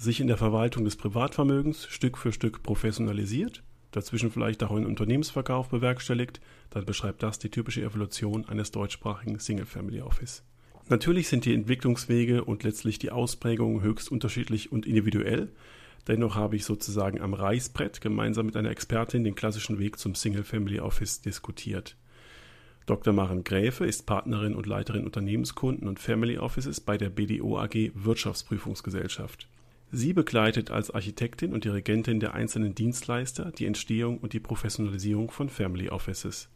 sich in der Verwaltung des Privatvermögens Stück für Stück professionalisiert, dazwischen vielleicht auch einen Unternehmensverkauf bewerkstelligt, dann beschreibt das die typische Evolution eines deutschsprachigen Single-Family Office. Natürlich sind die Entwicklungswege und letztlich die Ausprägungen höchst unterschiedlich und individuell. Dennoch habe ich sozusagen am Reißbrett gemeinsam mit einer Expertin den klassischen Weg zum Single Family Office diskutiert. Dr. Maren Gräfe ist Partnerin und Leiterin Unternehmenskunden und Family Offices bei der BDO AG Wirtschaftsprüfungsgesellschaft. Sie begleitet als Architektin und Dirigentin der einzelnen Dienstleister die Entstehung und die Professionalisierung von Family Offices.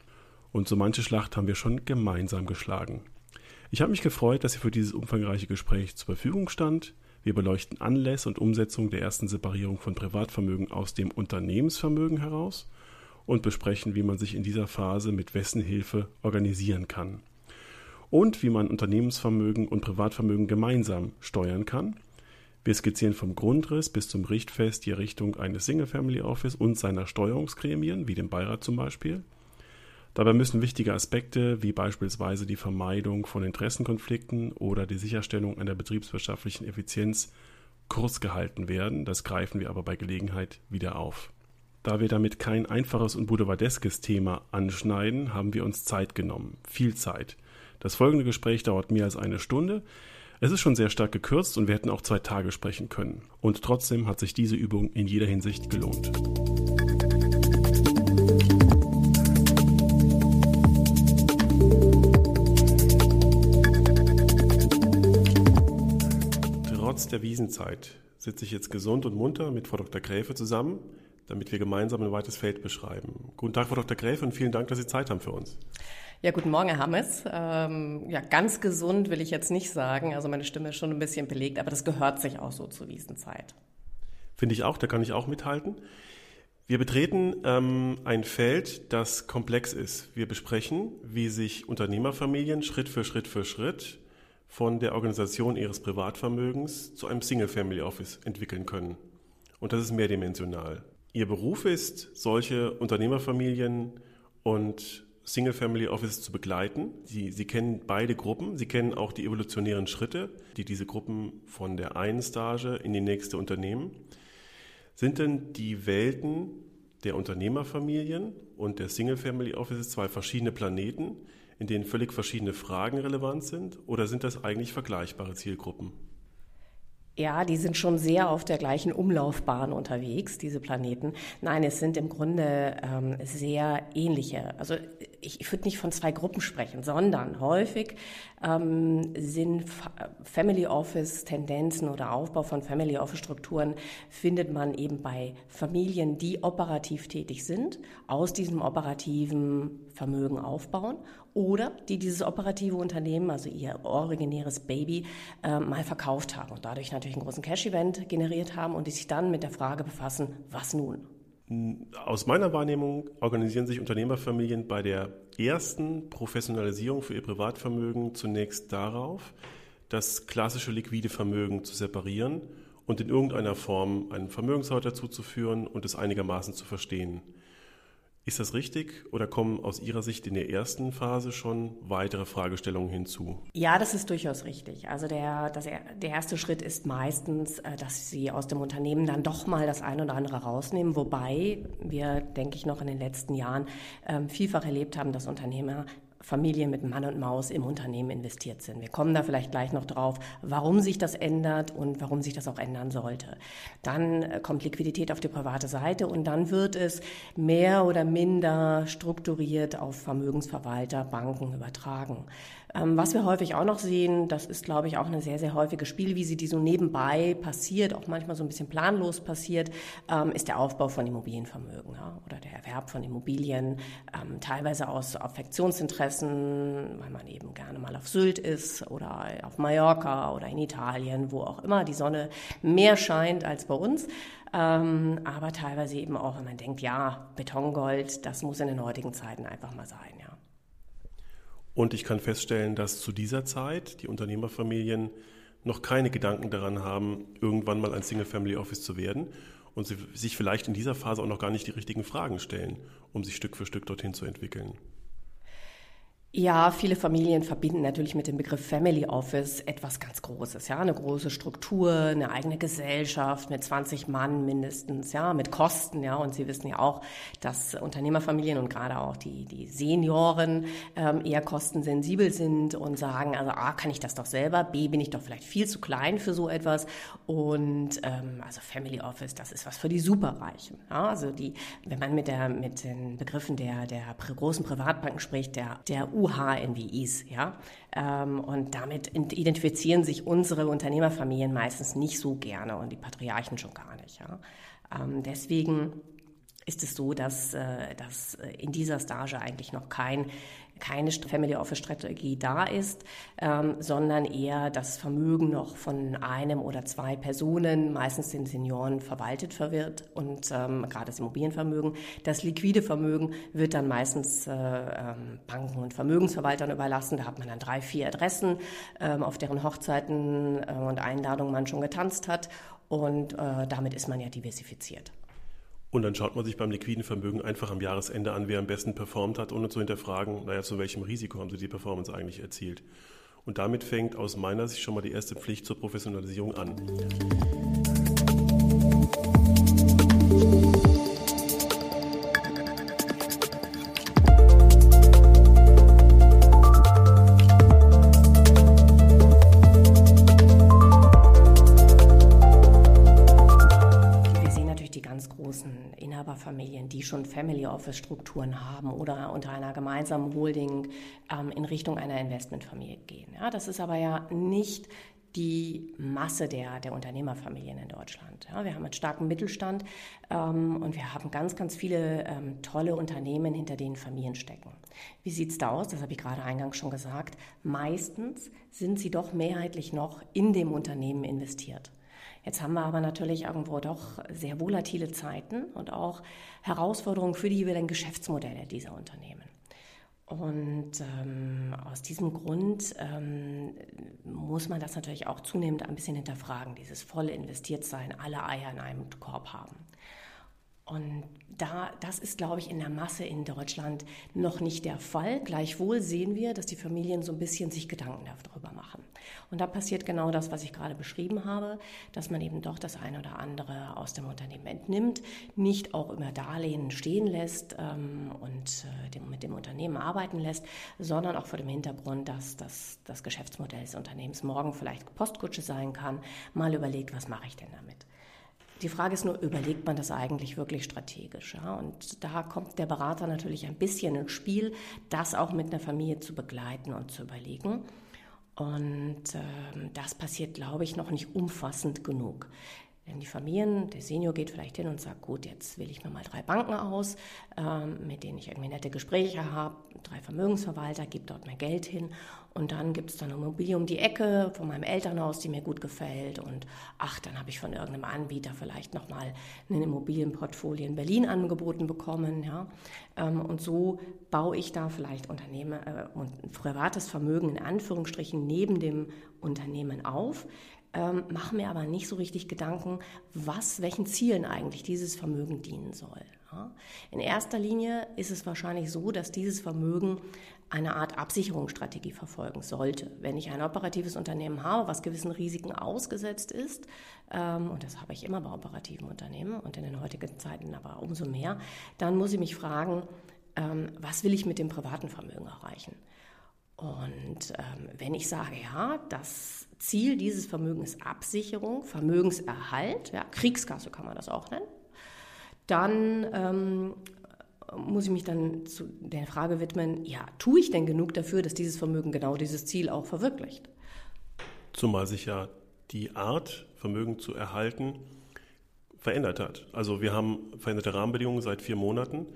Und so manche Schlacht haben wir schon gemeinsam geschlagen. Ich habe mich gefreut, dass sie für dieses umfangreiche Gespräch zur Verfügung stand. Wir beleuchten Anlässe und Umsetzung der ersten Separierung von Privatvermögen aus dem Unternehmensvermögen heraus und besprechen, wie man sich in dieser Phase mit wessen Hilfe organisieren kann. Und wie man Unternehmensvermögen und Privatvermögen gemeinsam steuern kann. Wir skizzieren vom Grundriss bis zum Richtfest die Errichtung eines Single-Family Office und seiner Steuerungsgremien, wie dem Beirat zum Beispiel. Dabei müssen wichtige Aspekte wie beispielsweise die Vermeidung von Interessenkonflikten oder die Sicherstellung einer betriebswirtschaftlichen Effizienz kurz gehalten werden. Das greifen wir aber bei Gelegenheit wieder auf. Da wir damit kein einfaches und boulevardeskes Thema anschneiden, haben wir uns Zeit genommen. Viel Zeit. Das folgende Gespräch dauert mehr als eine Stunde. Es ist schon sehr stark gekürzt und wir hätten auch zwei Tage sprechen können. Und trotzdem hat sich diese Übung in jeder Hinsicht gelohnt. Trotz der Wiesenzeit sitze ich jetzt gesund und munter mit Frau Dr. Gräfe zusammen damit wir gemeinsam ein weites Feld beschreiben. Guten Tag, Frau Dr. Gräfe, und vielen Dank, dass Sie Zeit haben für uns. Ja, guten Morgen, Herr Hammes. Ähm, ja, ganz gesund will ich jetzt nicht sagen. Also meine Stimme ist schon ein bisschen belegt, aber das gehört sich auch so zu Wiesenzeit. Finde ich auch, da kann ich auch mithalten. Wir betreten ähm, ein Feld, das komplex ist. Wir besprechen, wie sich Unternehmerfamilien Schritt für Schritt für Schritt von der Organisation ihres Privatvermögens zu einem Single-Family Office entwickeln können. Und das ist mehrdimensional. Ihr Beruf ist, solche Unternehmerfamilien und Single-Family Office zu begleiten. Sie, Sie kennen beide Gruppen. Sie kennen auch die evolutionären Schritte, die diese Gruppen von der einen Stage in die nächste unternehmen. Sind denn die Welten der Unternehmerfamilien und der Single-Family Offices zwei verschiedene Planeten, in denen völlig verschiedene Fragen relevant sind? Oder sind das eigentlich vergleichbare Zielgruppen? Ja, die sind schon sehr auf der gleichen Umlaufbahn unterwegs, diese Planeten. Nein, es sind im Grunde ähm, sehr ähnliche. Also ich, ich würde nicht von zwei Gruppen sprechen, sondern häufig ähm, sind Family Office Tendenzen oder Aufbau von Family Office Strukturen findet man eben bei Familien, die operativ tätig sind, aus diesem operativen Vermögen aufbauen oder die dieses operative Unternehmen, also ihr originäres Baby, äh, mal verkauft haben und dadurch natürlich einen großen Cash-Event generiert haben und die sich dann mit der Frage befassen, was nun? Aus meiner Wahrnehmung organisieren sich Unternehmerfamilien bei der ersten Professionalisierung für ihr Privatvermögen zunächst darauf, das klassische liquide Vermögen zu separieren und in irgendeiner Form einen Vermögenshalter zuzuführen und es einigermaßen zu verstehen. Ist das richtig oder kommen aus Ihrer Sicht in der ersten Phase schon weitere Fragestellungen hinzu? Ja, das ist durchaus richtig. Also der, das, der erste Schritt ist meistens, äh, dass Sie aus dem Unternehmen dann doch mal das eine oder andere rausnehmen, wobei wir, denke ich, noch in den letzten Jahren ähm, vielfach erlebt haben, dass Unternehmer Familien mit Mann und Maus im Unternehmen investiert sind. Wir kommen da vielleicht gleich noch drauf, warum sich das ändert und warum sich das auch ändern sollte. Dann äh, kommt Liquidität auf die private Seite und dann wird es mehr oder minder strukturiert auf Vermögensverwalter, Banken übertragen. Ähm, was wir häufig auch noch sehen, das ist, glaube ich, auch eine sehr, sehr häufige Spielwiese, die so nebenbei passiert, auch manchmal so ein bisschen planlos passiert, ähm, ist der Aufbau von Immobilienvermögen oder der Erwerb von Immobilien, ähm, teilweise aus Affektionsinteressen, weil man eben gerne mal auf Sylt ist oder auf Mallorca oder in Italien, wo auch immer die Sonne mehr scheint als bei uns. Aber teilweise eben auch, wenn man denkt, ja, Betongold, das muss in den heutigen Zeiten einfach mal sein. Und ich kann feststellen, dass zu dieser Zeit die Unternehmerfamilien noch keine Gedanken daran haben, irgendwann mal ein Single-Family-Office zu werden und sich vielleicht in dieser Phase auch noch gar nicht die richtigen Fragen stellen, um sich Stück für Stück dorthin zu entwickeln. Ja, viele Familien verbinden natürlich mit dem Begriff Family Office etwas ganz Großes, ja, eine große Struktur, eine eigene Gesellschaft mit 20 Mann mindestens, ja, mit Kosten, ja, und Sie wissen ja auch, dass Unternehmerfamilien und gerade auch die, die Senioren ähm, eher kostensensibel sind und sagen, also A, kann ich das doch selber, B, bin ich doch vielleicht viel zu klein für so etwas. Und ähm, also Family Office, das ist was für die Superreichen, ja, also die, wenn man mit der, mit den Begriffen der, der großen Privatbanken spricht, der, der UHNWIs, ja. Ähm, und damit identifizieren sich unsere Unternehmerfamilien meistens nicht so gerne und die Patriarchen schon gar nicht, ja. Ähm, deswegen ist es so, dass, äh, dass in dieser Stage eigentlich noch kein keine Family Office Strategie da ist, ähm, sondern eher das Vermögen noch von einem oder zwei Personen, meistens den Senioren, verwaltet wird und ähm, gerade das Immobilienvermögen. Das liquide Vermögen wird dann meistens äh, ähm, Banken und Vermögensverwaltern überlassen. Da hat man dann drei, vier Adressen, ähm, auf deren Hochzeiten äh, und Einladungen man schon getanzt hat und äh, damit ist man ja diversifiziert. Und dann schaut man sich beim liquiden Vermögen einfach am Jahresende an, wer am besten performt hat, ohne zu hinterfragen, naja, zu welchem Risiko haben sie die Performance eigentlich erzielt. Und damit fängt aus meiner Sicht schon mal die erste Pflicht zur Professionalisierung an. Die schon Family Office Strukturen haben oder unter einer gemeinsamen Holding ähm, in Richtung einer Investmentfamilie gehen. Ja, das ist aber ja nicht die Masse der, der Unternehmerfamilien in Deutschland. Ja, wir haben einen starken Mittelstand ähm, und wir haben ganz, ganz viele ähm, tolle Unternehmen, hinter denen Familien stecken. Wie sieht es da aus? Das habe ich gerade eingangs schon gesagt. Meistens sind sie doch mehrheitlich noch in dem Unternehmen investiert. Jetzt haben wir aber natürlich irgendwo doch sehr volatile Zeiten und auch Herausforderungen für die jeweiligen Geschäftsmodelle dieser Unternehmen. Und ähm, aus diesem Grund ähm, muss man das natürlich auch zunehmend ein bisschen hinterfragen, dieses volle Investiertsein, alle Eier in einem Korb haben. Und da, das ist, glaube ich, in der Masse in Deutschland noch nicht der Fall. Gleichwohl sehen wir, dass die Familien so ein bisschen sich Gedanken darüber machen. Und da passiert genau das, was ich gerade beschrieben habe, dass man eben doch das eine oder andere aus dem Unternehmen entnimmt, nicht auch immer Darlehen stehen lässt ähm, und äh, dem, mit dem Unternehmen arbeiten lässt, sondern auch vor dem Hintergrund, dass das, das Geschäftsmodell des Unternehmens morgen vielleicht Postkutsche sein kann, mal überlegt, was mache ich denn damit. Die Frage ist nur, überlegt man das eigentlich wirklich strategisch? Ja? Und da kommt der Berater natürlich ein bisschen ins Spiel, das auch mit einer Familie zu begleiten und zu überlegen. Und ähm, das passiert, glaube ich, noch nicht umfassend genug. Denn die Familien, der Senior geht vielleicht hin und sagt, gut, jetzt wähle ich mir mal drei Banken aus, ähm, mit denen ich irgendwie nette Gespräche habe, drei Vermögensverwalter, gebe dort mehr Geld hin und dann gibt es dann eine Immobilie um die Ecke von meinem Elternhaus, die mir gut gefällt und ach, dann habe ich von irgendeinem Anbieter vielleicht nochmal ein Immobilienportfolio in Berlin angeboten bekommen, ja. Ähm, und so baue ich da vielleicht Unternehmen äh, und privates Vermögen in Anführungsstrichen neben dem Unternehmen auf ähm, mache mir aber nicht so richtig Gedanken, was, welchen Zielen eigentlich dieses Vermögen dienen soll. Ja? In erster Linie ist es wahrscheinlich so, dass dieses Vermögen eine Art Absicherungsstrategie verfolgen sollte. Wenn ich ein operatives Unternehmen habe, was gewissen Risiken ausgesetzt ist, ähm, und das habe ich immer bei operativen Unternehmen und in den heutigen Zeiten aber umso mehr, dann muss ich mich fragen, ähm, was will ich mit dem privaten Vermögen erreichen? Und ähm, wenn ich sage, ja, das Ziel dieses Vermögens ist Absicherung, Vermögenserhalt, ja, Kriegskasse kann man das auch nennen, dann ähm, muss ich mich dann zu der Frage widmen, ja, tue ich denn genug dafür, dass dieses Vermögen genau dieses Ziel auch verwirklicht? Zumal sich ja die Art, Vermögen zu erhalten, verändert hat. Also wir haben veränderte Rahmenbedingungen seit vier Monaten,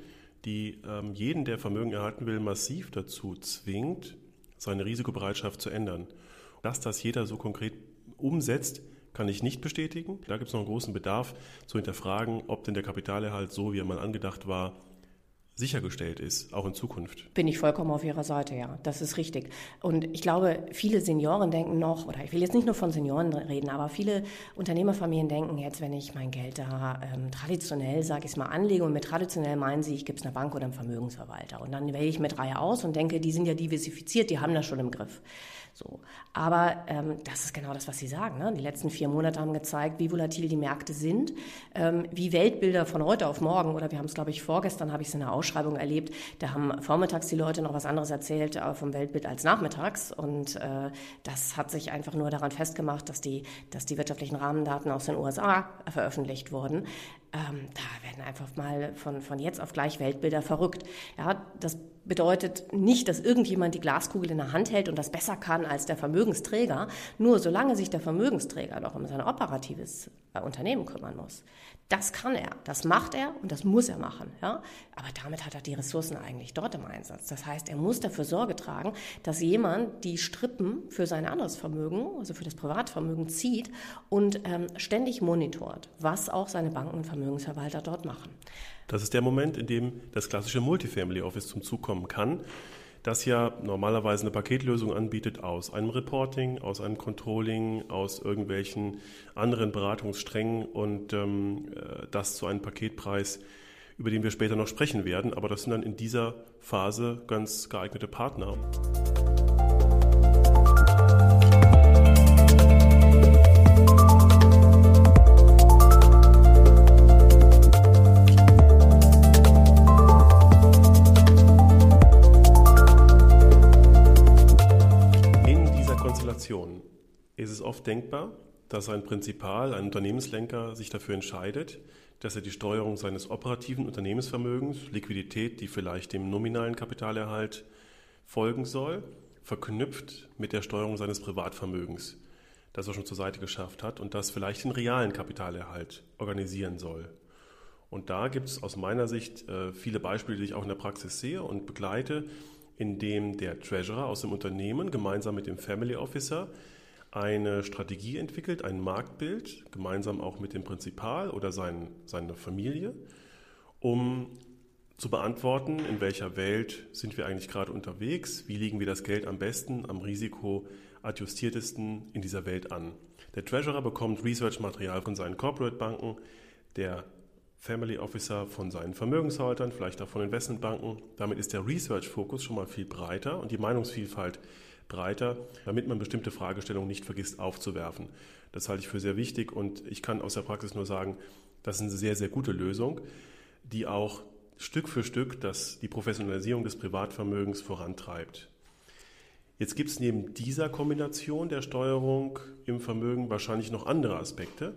die ähm, jeden, der Vermögen erhalten will, massiv dazu zwingt, seine Risikobereitschaft zu ändern. Dass das jeder so konkret umsetzt, kann ich nicht bestätigen. Da gibt es noch einen großen Bedarf zu hinterfragen, ob denn der Kapitalerhalt so, wie er mal angedacht war, sichergestellt ist, auch in Zukunft. Bin ich vollkommen auf Ihrer Seite, ja. Das ist richtig. Und ich glaube, viele Senioren denken noch, oder ich will jetzt nicht nur von Senioren reden, aber viele Unternehmerfamilien denken jetzt, wenn ich mein Geld da ähm, traditionell, sage ich mal, anlege, und mit traditionell meinen sie, ich gebe es einer Bank oder einem Vermögensverwalter. Und dann wähle ich mit Reihe aus und denke, die sind ja diversifiziert, die haben das schon im Griff. So. Aber ähm, das ist genau das, was Sie sagen. Ne? Die letzten vier Monate haben gezeigt, wie volatil die Märkte sind, ähm, wie Weltbilder von heute auf morgen, oder wir haben es, glaube ich, vorgestern habe ich es in der Ausschreibung erlebt, da haben vormittags die Leute noch was anderes erzählt äh, vom Weltbild als nachmittags. Und äh, das hat sich einfach nur daran festgemacht, dass die, dass die wirtschaftlichen Rahmendaten aus den USA veröffentlicht wurden. Ähm, da werden einfach mal von, von jetzt auf gleich Weltbilder verrückt. Ja, das bedeutet nicht, dass irgendjemand die Glaskugel in der Hand hält und das besser kann als der Vermögensträger. Nur solange sich der Vermögensträger doch um sein operatives äh, Unternehmen kümmern muss, das kann er, das macht er und das muss er machen. Ja? Aber damit hat er die Ressourcen eigentlich dort im Einsatz. Das heißt, er muss dafür Sorge tragen, dass jemand die Strippen für sein anderes Vermögen, also für das Privatvermögen, zieht und ähm, ständig monitort, was auch seine Banken und Vermögensverwalter dort machen. Das ist der Moment, in dem das klassische Multifamily Office zum Zug kommen kann das ja normalerweise eine Paketlösung anbietet aus einem Reporting, aus einem Controlling, aus irgendwelchen anderen Beratungssträngen und ähm, äh, das zu einem Paketpreis, über den wir später noch sprechen werden. Aber das sind dann in dieser Phase ganz geeignete Partner. Oft denkbar, dass ein Prinzipal, ein Unternehmenslenker sich dafür entscheidet, dass er die Steuerung seines operativen Unternehmensvermögens, Liquidität, die vielleicht dem nominalen Kapitalerhalt folgen soll, verknüpft mit der Steuerung seines Privatvermögens, das er schon zur Seite geschafft hat und das vielleicht den realen Kapitalerhalt organisieren soll. Und da gibt es aus meiner Sicht äh, viele Beispiele, die ich auch in der Praxis sehe und begleite, in dem der Treasurer aus dem Unternehmen gemeinsam mit dem Family Officer eine Strategie entwickelt, ein Marktbild, gemeinsam auch mit dem Prinzipal oder sein, seiner Familie, um zu beantworten, in welcher Welt sind wir eigentlich gerade unterwegs, wie legen wir das Geld am besten, am risikoadjustiertesten in dieser Welt an. Der Treasurer bekommt Research-Material von seinen Corporate-Banken, der Family Officer von seinen Vermögenshaltern, vielleicht auch von Investmentbanken. Damit ist der Research-Fokus schon mal viel breiter und die Meinungsvielfalt breiter, damit man bestimmte Fragestellungen nicht vergisst aufzuwerfen. Das halte ich für sehr wichtig und ich kann aus der Praxis nur sagen, das ist eine sehr, sehr gute Lösung, die auch Stück für Stück das, die Professionalisierung des Privatvermögens vorantreibt. Jetzt gibt es neben dieser Kombination der Steuerung im Vermögen wahrscheinlich noch andere Aspekte.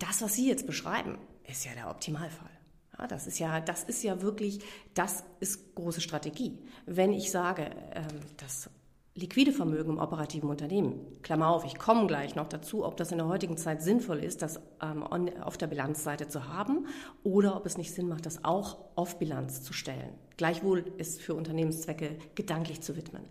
Das, was Sie jetzt beschreiben, ist ja der Optimalfall. Ja, das ist ja, das ist ja wirklich, das ist große Strategie. Wenn ich sage, ähm, das liquide Vermögen im operativen Unternehmen, Klammer auf, ich komme gleich noch dazu, ob das in der heutigen Zeit sinnvoll ist, das ähm, auf der Bilanzseite zu haben oder ob es nicht Sinn macht, das auch auf Bilanz zu stellen. Gleichwohl ist für Unternehmenszwecke gedanklich zu widmen.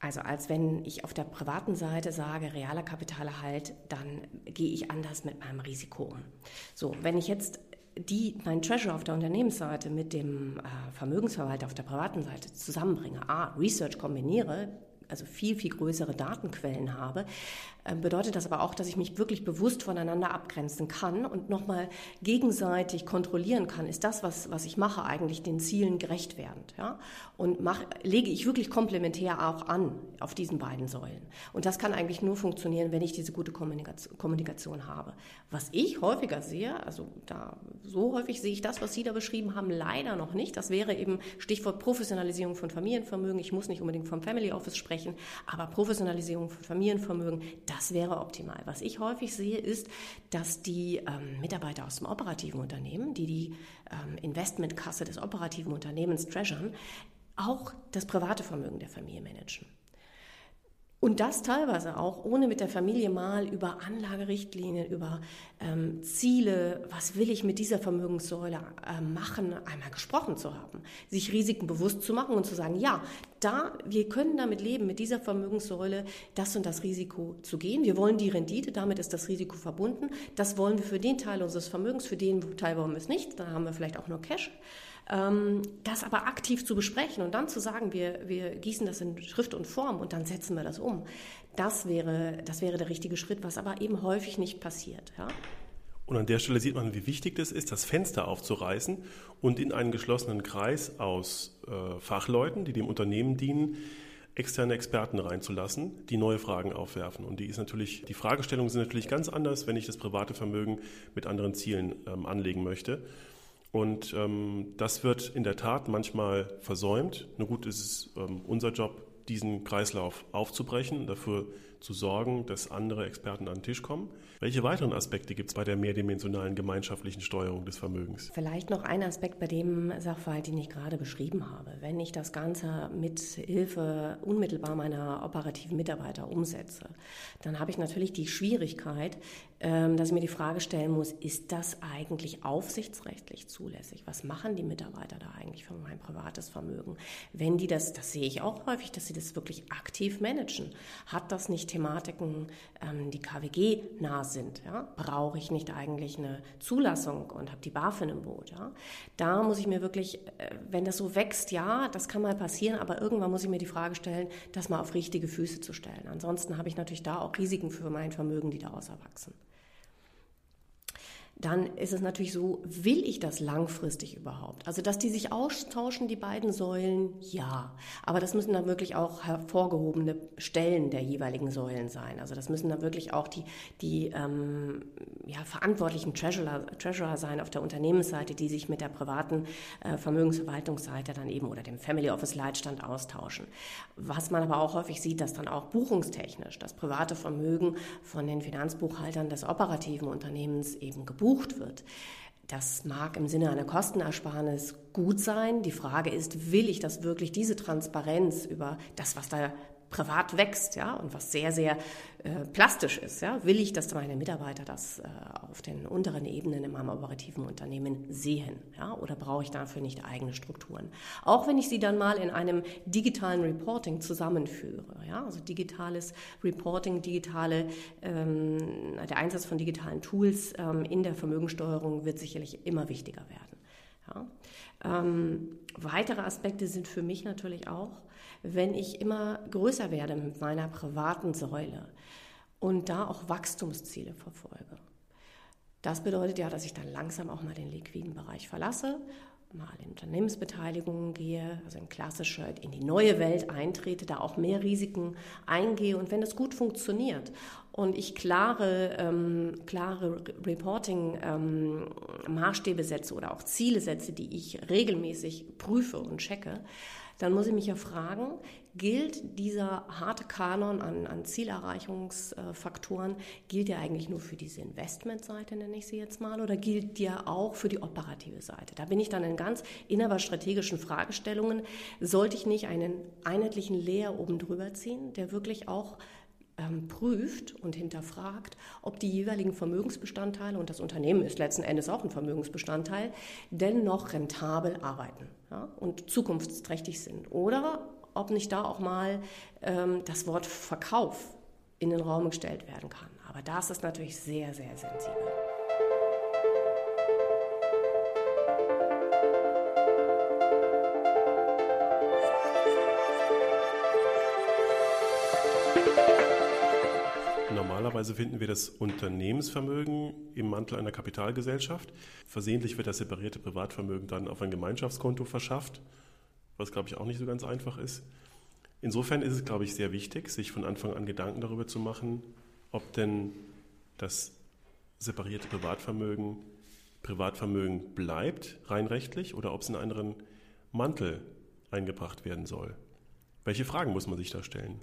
Also als wenn ich auf der privaten Seite sage, realer Kapitalerhalt, dann gehe ich anders mit meinem Risiko um. So, wenn ich jetzt die, mein Treasure auf der Unternehmensseite mit dem äh, Vermögensverwalter auf der privaten Seite zusammenbringe, A, Research kombiniere, also viel, viel größere Datenquellen habe, bedeutet das aber auch, dass ich mich wirklich bewusst voneinander abgrenzen kann und nochmal gegenseitig kontrollieren kann, ist das, was, was ich mache, eigentlich den Zielen gerecht werdend. Ja? Und mach, lege ich wirklich komplementär auch an auf diesen beiden Säulen. Und das kann eigentlich nur funktionieren, wenn ich diese gute Kommunikation, Kommunikation habe. Was ich häufiger sehe, also da, so häufig sehe ich das, was Sie da beschrieben haben, leider noch nicht. Das wäre eben Stichwort Professionalisierung von Familienvermögen. Ich muss nicht unbedingt vom Family Office sprechen, aber Professionalisierung von Familienvermögen, das wäre optimal. Was ich häufig sehe, ist, dass die ähm, Mitarbeiter aus dem operativen Unternehmen, die die ähm, Investmentkasse des operativen Unternehmens treasuren, auch das private Vermögen der Familie managen. Und das teilweise auch, ohne mit der Familie mal über Anlagerichtlinien, über ähm, Ziele, was will ich mit dieser Vermögenssäule äh, machen, einmal gesprochen zu haben. Sich Risiken bewusst zu machen und zu sagen, ja, da, wir können damit leben, mit dieser Vermögenssäule das und das Risiko zu gehen. Wir wollen die Rendite, damit ist das Risiko verbunden. Das wollen wir für den Teil unseres Vermögens, für den Teil wollen wir es nicht. Da haben wir vielleicht auch nur Cash. Ähm, das aber aktiv zu besprechen und dann zu sagen, wir, wir gießen das in Schrift und Form und dann setzen wir das um, das wäre, das wäre der richtige Schritt, was aber eben häufig nicht passiert. Ja? Und an der Stelle sieht man, wie wichtig es ist, das Fenster aufzureißen und in einen geschlossenen Kreis aus äh, Fachleuten, die dem Unternehmen dienen, externe Experten reinzulassen, die neue Fragen aufwerfen. Und die ist natürlich, die Fragestellungen sind natürlich ganz anders, wenn ich das private Vermögen mit anderen Zielen ähm, anlegen möchte. Und ähm, das wird in der Tat manchmal versäumt. Nur gut, ist es ähm, unser Job, diesen Kreislauf aufzubrechen, dafür zu sorgen, dass andere Experten an den Tisch kommen. Welche weiteren Aspekte gibt es bei der mehrdimensionalen gemeinschaftlichen Steuerung des Vermögens? Vielleicht noch ein Aspekt bei dem Sachverhalt, den ich gerade beschrieben habe. Wenn ich das Ganze mit Hilfe unmittelbar meiner operativen Mitarbeiter umsetze, dann habe ich natürlich die Schwierigkeit, ähm, dass ich mir die Frage stellen muss, ist das eigentlich aufsichtsrechtlich zulässig? Was machen die Mitarbeiter da eigentlich für mein privates Vermögen? Wenn die das, das sehe ich auch häufig, dass sie das wirklich aktiv managen. Hat das nicht Thematiken, ähm, die KWG nah sind? Ja? Brauche ich nicht eigentlich eine Zulassung und habe die BaFin im Boot? Ja? Da muss ich mir wirklich, äh, wenn das so wächst, ja, das kann mal passieren, aber irgendwann muss ich mir die Frage stellen, das mal auf richtige Füße zu stellen. Ansonsten habe ich natürlich da auch Risiken für mein Vermögen, die daraus erwachsen dann ist es natürlich so, will ich das langfristig überhaupt? Also, dass die sich austauschen, die beiden Säulen, ja. Aber das müssen dann wirklich auch hervorgehobene Stellen der jeweiligen Säulen sein. Also, das müssen dann wirklich auch die, die ähm, ja, verantwortlichen Treasurer, Treasurer sein auf der Unternehmensseite, die sich mit der privaten äh, Vermögensverwaltungsseite dann eben oder dem Family Office Leitstand austauschen. Was man aber auch häufig sieht, dass dann auch buchungstechnisch das private Vermögen von den Finanzbuchhaltern des operativen Unternehmens eben gebucht wird. Das mag im Sinne einer Kostenersparnis gut sein. Die Frage ist, will ich das wirklich, diese Transparenz über das, was da privat wächst, ja, und was sehr, sehr äh, plastisch ist, ja, will ich, dass meine Mitarbeiter das äh, auf den unteren Ebenen in meinem operativen Unternehmen sehen, ja, oder brauche ich dafür nicht eigene Strukturen? Auch wenn ich sie dann mal in einem digitalen Reporting zusammenführe, ja, also digitales Reporting, digitale, ähm, der Einsatz von digitalen Tools ähm, in der Vermögensteuerung wird sicherlich immer wichtiger werden. Ja. Ähm, weitere Aspekte sind für mich natürlich auch, wenn ich immer größer werde mit meiner privaten Säule und da auch Wachstumsziele verfolge. Das bedeutet ja, dass ich dann langsam auch mal den liquiden Bereich verlasse, mal in Unternehmensbeteiligungen gehe, also in klassische, in die neue Welt eintrete, da auch mehr Risiken eingehe und wenn das gut funktioniert und ich klare, ähm, klare Reporting-Maßstäbe ähm, setze oder auch Ziele setze, die ich regelmäßig prüfe und checke, dann muss ich mich ja fragen, gilt dieser harte Kanon an, an Zielerreichungsfaktoren, gilt der eigentlich nur für diese Investmentseite, nenne ich sie jetzt mal, oder gilt der auch für die operative Seite? Da bin ich dann in ganz innerstrategischen Fragestellungen. Sollte ich nicht einen einheitlichen Lehr oben drüber ziehen, der wirklich auch ähm, prüft und hinterfragt, ob die jeweiligen Vermögensbestandteile, und das Unternehmen ist letzten Endes auch ein Vermögensbestandteil, dennoch rentabel arbeiten ja, und zukunftsträchtig sind. Oder ob nicht da auch mal ähm, das Wort Verkauf in den Raum gestellt werden kann. Aber das ist natürlich sehr, sehr sensibel. Normalerweise finden wir das Unternehmensvermögen im Mantel einer Kapitalgesellschaft. Versehentlich wird das separierte Privatvermögen dann auf ein Gemeinschaftskonto verschafft, was, glaube ich, auch nicht so ganz einfach ist. Insofern ist es, glaube ich, sehr wichtig, sich von Anfang an Gedanken darüber zu machen, ob denn das separierte Privatvermögen Privatvermögen bleibt, rein rechtlich, oder ob es in einen anderen Mantel eingebracht werden soll. Welche Fragen muss man sich da stellen?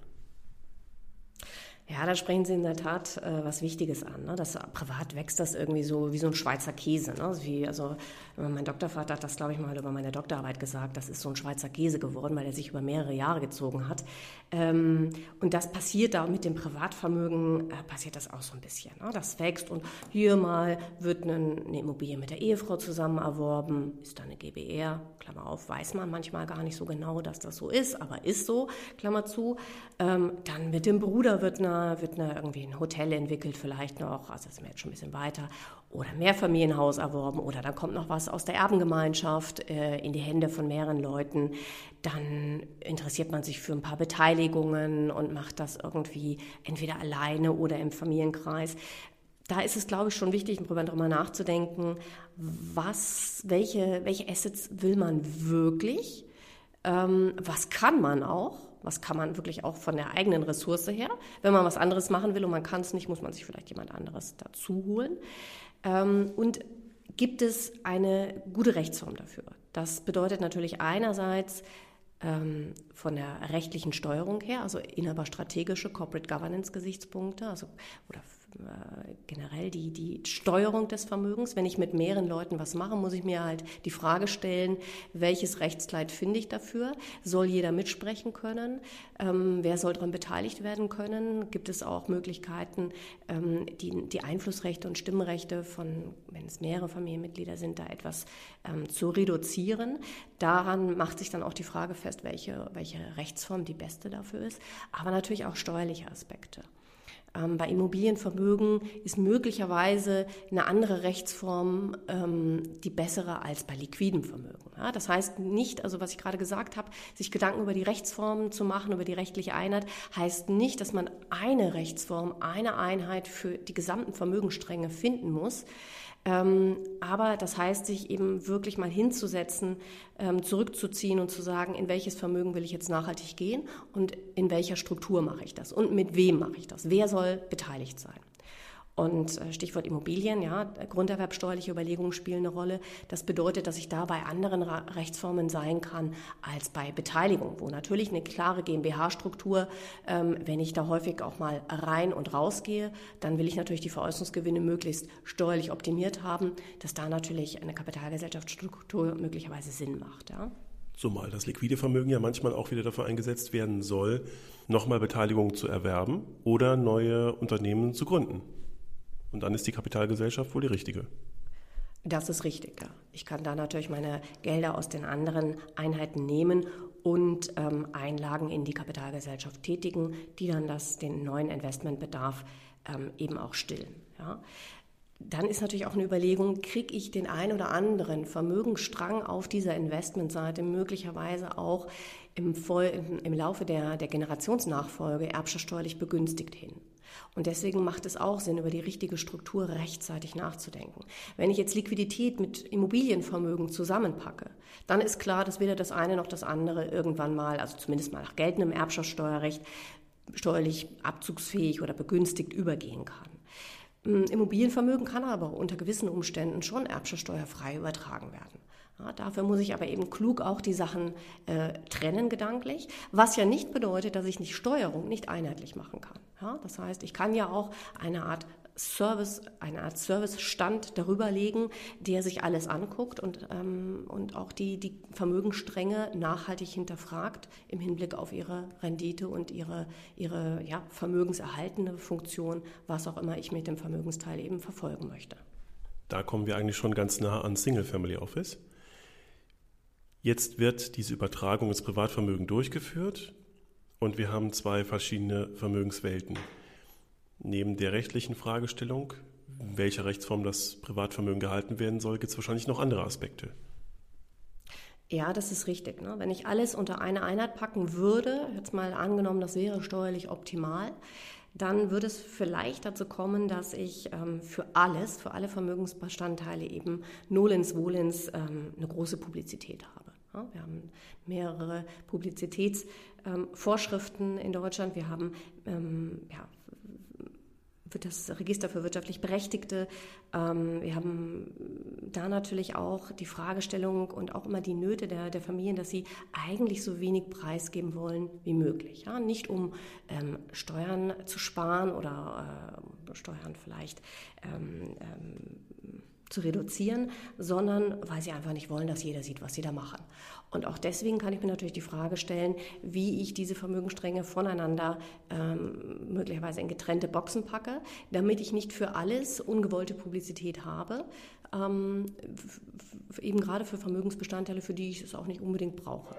Ja, da sprechen Sie in der Tat äh, was Wichtiges an. Ne? Das, privat wächst das irgendwie so wie so ein Schweizer Käse. Ne? Wie, also mein Doktorvater hat das, glaube ich, mal über meine Doktorarbeit gesagt. Das ist so ein Schweizer Käse geworden, weil er sich über mehrere Jahre gezogen hat. Ähm, und das passiert da mit dem Privatvermögen, äh, passiert das auch so ein bisschen. Ne? Das wächst und hier mal wird eine, eine Immobilie mit der Ehefrau zusammen erworben, ist da eine GBR, Klammer auf, weiß man manchmal gar nicht so genau, dass das so ist, aber ist so, Klammer zu. Ähm, dann mit dem Bruder wird eine wird eine, irgendwie ein Hotel entwickelt, vielleicht noch, also sind wir jetzt schon ein bisschen weiter, oder Mehrfamilienhaus erworben, oder dann kommt noch was aus der Erbengemeinschaft äh, in die Hände von mehreren Leuten. Dann interessiert man sich für ein paar Beteiligungen und macht das irgendwie entweder alleine oder im Familienkreis da ist es, glaube ich, schon wichtig, darüber nachzudenken, was, welche, welche Assets will man wirklich, ähm, was kann man auch, was kann man wirklich auch von der eigenen Ressource her. Wenn man was anderes machen will und man kann es nicht, muss man sich vielleicht jemand anderes dazu holen. Ähm, und gibt es eine gute Rechtsform dafür? Das bedeutet natürlich einerseits, ähm, von der rechtlichen Steuerung her, also inhaberstrategische Corporate Governance Gesichtspunkte, also oder generell die, die Steuerung des Vermögens. Wenn ich mit mehreren Leuten was mache, muss ich mir halt die Frage stellen, welches Rechtskleid finde ich dafür? Soll jeder mitsprechen können? Ähm, wer soll daran beteiligt werden können? Gibt es auch Möglichkeiten, ähm, die, die Einflussrechte und Stimmrechte von, wenn es mehrere Familienmitglieder sind, da etwas ähm, zu reduzieren? Daran macht sich dann auch die Frage fest, welche, welche Rechtsform die beste dafür ist, aber natürlich auch steuerliche Aspekte. Ähm, bei Immobilienvermögen ist möglicherweise eine andere Rechtsform ähm, die bessere als bei liquidem Vermögen. Ja, das heißt nicht, also was ich gerade gesagt habe, sich Gedanken über die Rechtsformen zu machen, über die rechtliche Einheit, heißt nicht, dass man eine Rechtsform, eine Einheit für die gesamten Vermögensstränge finden muss. Ähm, aber das heißt, sich eben wirklich mal hinzusetzen, ähm, zurückzuziehen und zu sagen, in welches Vermögen will ich jetzt nachhaltig gehen und in welcher Struktur mache ich das und mit wem mache ich das. Wer soll beteiligt sein? Und äh, Stichwort Immobilien, ja, grunderwerbsteuerliche Überlegungen spielen eine Rolle. Das bedeutet, dass ich da bei anderen Rechtsformen sein kann als bei Beteiligung, wo natürlich eine klare GmbH-Struktur, ähm, wenn ich da häufig auch mal rein und rausgehe, dann will ich natürlich die Veräußerungsgewinne möglichst steuerlich optimiert haben, dass da natürlich eine Kapitalgesellschaftsstruktur möglicherweise Sinn macht. Ja. Zumal das liquide Vermögen ja manchmal auch wieder dafür eingesetzt werden soll, nochmal Beteiligung zu erwerben oder neue Unternehmen zu gründen. Und dann ist die Kapitalgesellschaft wohl die richtige. Das ist richtig, ja. Ich kann da natürlich meine Gelder aus den anderen Einheiten nehmen und ähm, Einlagen in die Kapitalgesellschaft tätigen, die dann das, den neuen Investmentbedarf ähm, eben auch stillen. Ja. Dann ist natürlich auch eine Überlegung, kriege ich den ein oder anderen Vermögensstrang auf dieser Investmentseite möglicherweise auch im, Voll, im Laufe der, der Generationsnachfolge erbschaftssteuerlich begünstigt hin. Und deswegen macht es auch Sinn, über die richtige Struktur rechtzeitig nachzudenken. Wenn ich jetzt Liquidität mit Immobilienvermögen zusammenpacke, dann ist klar, dass weder das eine noch das andere irgendwann mal, also zumindest mal nach geltendem Erbschaftssteuerrecht, steuerlich abzugsfähig oder begünstigt übergehen kann. Hm, Immobilienvermögen kann aber unter gewissen Umständen schon erbschaftssteuerfrei übertragen werden. Ja, dafür muss ich aber eben klug auch die Sachen äh, trennen gedanklich, was ja nicht bedeutet, dass ich nicht Steuerung nicht einheitlich machen kann. Ja, das heißt, ich kann ja auch eine Art Service, eine Art Servicestand darüber legen, der sich alles anguckt und, ähm, und auch die, die Vermögensstränge nachhaltig hinterfragt im Hinblick auf ihre Rendite und ihre, ihre ja, vermögenserhaltende Funktion, was auch immer ich mit dem Vermögensteil eben verfolgen möchte. Da kommen wir eigentlich schon ganz nah an Single Family Office. Jetzt wird diese Übertragung ins Privatvermögen durchgeführt und wir haben zwei verschiedene Vermögenswelten. Neben der rechtlichen Fragestellung, welcher Rechtsform das Privatvermögen gehalten werden soll, gibt es wahrscheinlich noch andere Aspekte. Ja, das ist richtig. Ne? Wenn ich alles unter eine Einheit packen würde, jetzt mal angenommen, das wäre steuerlich optimal, dann würde es vielleicht dazu kommen, dass ich ähm, für alles, für alle Vermögensbestandteile eben nolens volens ähm, eine große Publizität habe. Ja, wir haben mehrere Publizitätsvorschriften ähm, in Deutschland. Wir haben ähm, ja, das Register für wirtschaftlich Berechtigte. Ähm, wir haben da natürlich auch die Fragestellung und auch immer die Nöte der, der Familien, dass sie eigentlich so wenig preisgeben wollen wie möglich. Ja? Nicht um ähm, Steuern zu sparen oder äh, Steuern vielleicht ähm, ähm zu reduzieren, sondern weil sie einfach nicht wollen, dass jeder sieht, was sie da machen. Und auch deswegen kann ich mir natürlich die Frage stellen, wie ich diese Vermögensstränge voneinander ähm, möglicherweise in getrennte Boxen packe, damit ich nicht für alles ungewollte Publizität habe, ähm, eben gerade für Vermögensbestandteile, für die ich es auch nicht unbedingt brauche.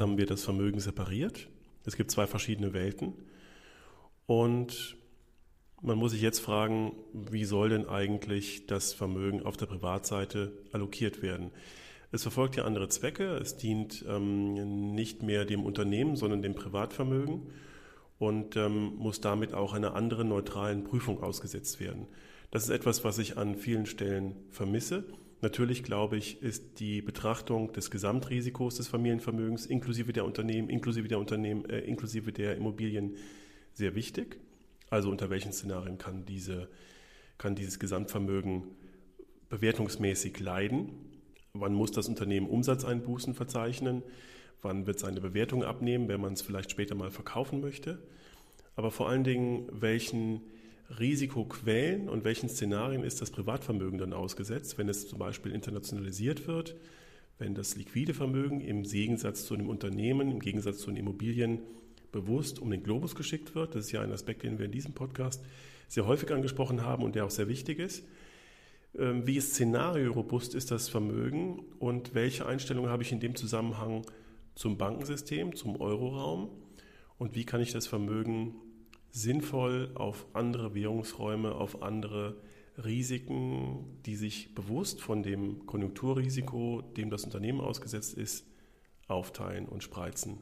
Das Vermögen separiert. Es gibt zwei verschiedene Welten. Und man muss sich jetzt fragen, wie soll denn eigentlich das Vermögen auf der Privatseite allokiert werden? Es verfolgt ja andere Zwecke. Es dient ähm, nicht mehr dem Unternehmen, sondern dem Privatvermögen und ähm, muss damit auch einer anderen neutralen Prüfung ausgesetzt werden. Das ist etwas, was ich an vielen Stellen vermisse. Natürlich, glaube ich, ist die Betrachtung des Gesamtrisikos des Familienvermögens inklusive der Unternehmen, inklusive der Unternehmen, äh, inklusive der Immobilien sehr wichtig. Also unter welchen Szenarien kann, diese, kann dieses Gesamtvermögen bewertungsmäßig leiden? Wann muss das Unternehmen Umsatzeinbußen verzeichnen? Wann wird es eine Bewertung abnehmen, wenn man es vielleicht später mal verkaufen möchte? Aber vor allen Dingen, welchen Risikoquellen und welchen Szenarien ist das Privatvermögen dann ausgesetzt, wenn es zum Beispiel internationalisiert wird, wenn das liquide Vermögen im Gegensatz zu einem Unternehmen, im Gegensatz zu den Immobilien bewusst um den Globus geschickt wird. Das ist ja ein Aspekt, den wir in diesem Podcast sehr häufig angesprochen haben und der auch sehr wichtig ist. Ähm, wie szenario-robust ist das Vermögen und welche Einstellungen habe ich in dem Zusammenhang zum Bankensystem, zum Euroraum und wie kann ich das Vermögen sinnvoll auf andere Währungsräume, auf andere Risiken, die sich bewusst von dem Konjunkturrisiko, dem das Unternehmen ausgesetzt ist, aufteilen und spreizen.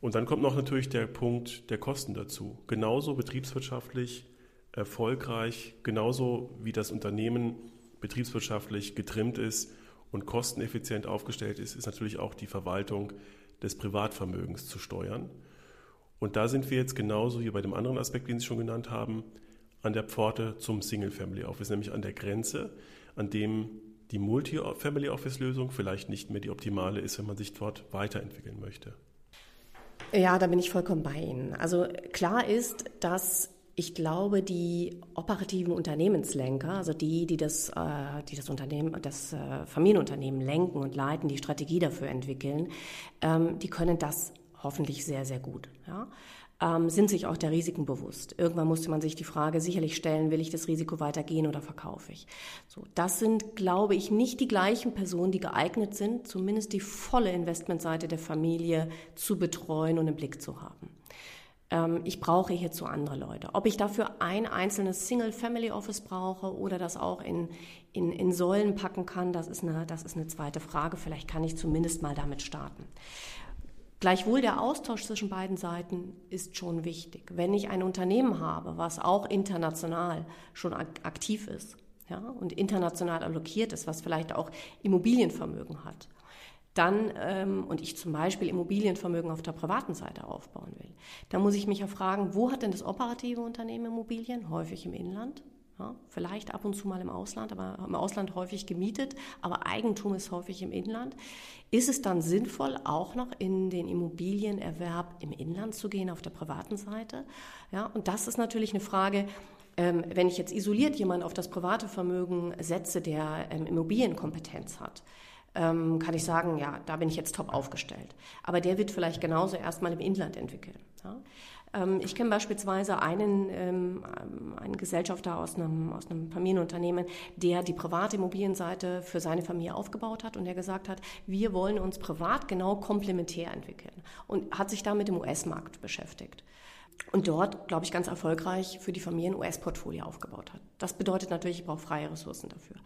Und dann kommt noch natürlich der Punkt der Kosten dazu. Genauso betriebswirtschaftlich erfolgreich, genauso wie das Unternehmen betriebswirtschaftlich getrimmt ist und kosteneffizient aufgestellt ist, ist natürlich auch die Verwaltung des Privatvermögens zu steuern. Und da sind wir jetzt genauso wie bei dem anderen Aspekt, den Sie schon genannt haben, an der Pforte zum Single Family Office, nämlich an der Grenze, an dem die Multi-Family Office-Lösung vielleicht nicht mehr die optimale ist, wenn man sich dort weiterentwickeln möchte. Ja, da bin ich vollkommen bei Ihnen. Also klar ist, dass ich glaube, die operativen Unternehmenslenker, also die, die das, äh, die das Unternehmen, das äh, Familienunternehmen lenken und leiten, die Strategie dafür entwickeln, ähm, die können das hoffentlich sehr, sehr gut. Ja? Ähm, sind sich auch der Risiken bewusst. Irgendwann musste man sich die Frage sicherlich stellen, will ich das Risiko weitergehen oder verkaufe ich? So, das sind, glaube ich, nicht die gleichen Personen, die geeignet sind, zumindest die volle Investmentseite der Familie zu betreuen und im Blick zu haben ähm, ich brauche hierzu andere Leute. Ob ich dafür ein einzelnes Single-Family-Office brauche oder das auch in, in, in Säulen packen kann, das ist, eine, das ist eine zweite Frage. Vielleicht kann ich zumindest mal damit starten. Gleichwohl der Austausch zwischen beiden Seiten ist schon wichtig. Wenn ich ein Unternehmen habe, was auch international schon aktiv ist ja, und international allokiert ist, was vielleicht auch Immobilienvermögen hat, dann, ähm, und ich zum Beispiel Immobilienvermögen auf der privaten Seite aufbauen will, dann muss ich mich ja fragen, wo hat denn das operative Unternehmen Immobilien? Häufig im Inland. Ja, vielleicht ab und zu mal im Ausland, aber im Ausland häufig gemietet, aber Eigentum ist häufig im Inland. Ist es dann sinnvoll, auch noch in den Immobilienerwerb im Inland zu gehen, auf der privaten Seite? Ja, und das ist natürlich eine Frage, ähm, wenn ich jetzt isoliert jemanden auf das private Vermögen setze, der ähm, Immobilienkompetenz hat, ähm, kann ich sagen, ja, da bin ich jetzt top aufgestellt. Aber der wird vielleicht genauso erstmal im Inland entwickeln. Ja? Ähm, ich kenne beispielsweise einen, ähm, einen Gesellschafter aus einem, aus einem Familienunternehmen, der die private Immobilienseite für seine Familie aufgebaut hat und der gesagt hat, wir wollen uns privat genau komplementär entwickeln und hat sich da mit dem US-Markt beschäftigt und dort, glaube ich, ganz erfolgreich für die Familien US-Portfolio aufgebaut hat. Das bedeutet natürlich, ich brauche freie Ressourcen dafür.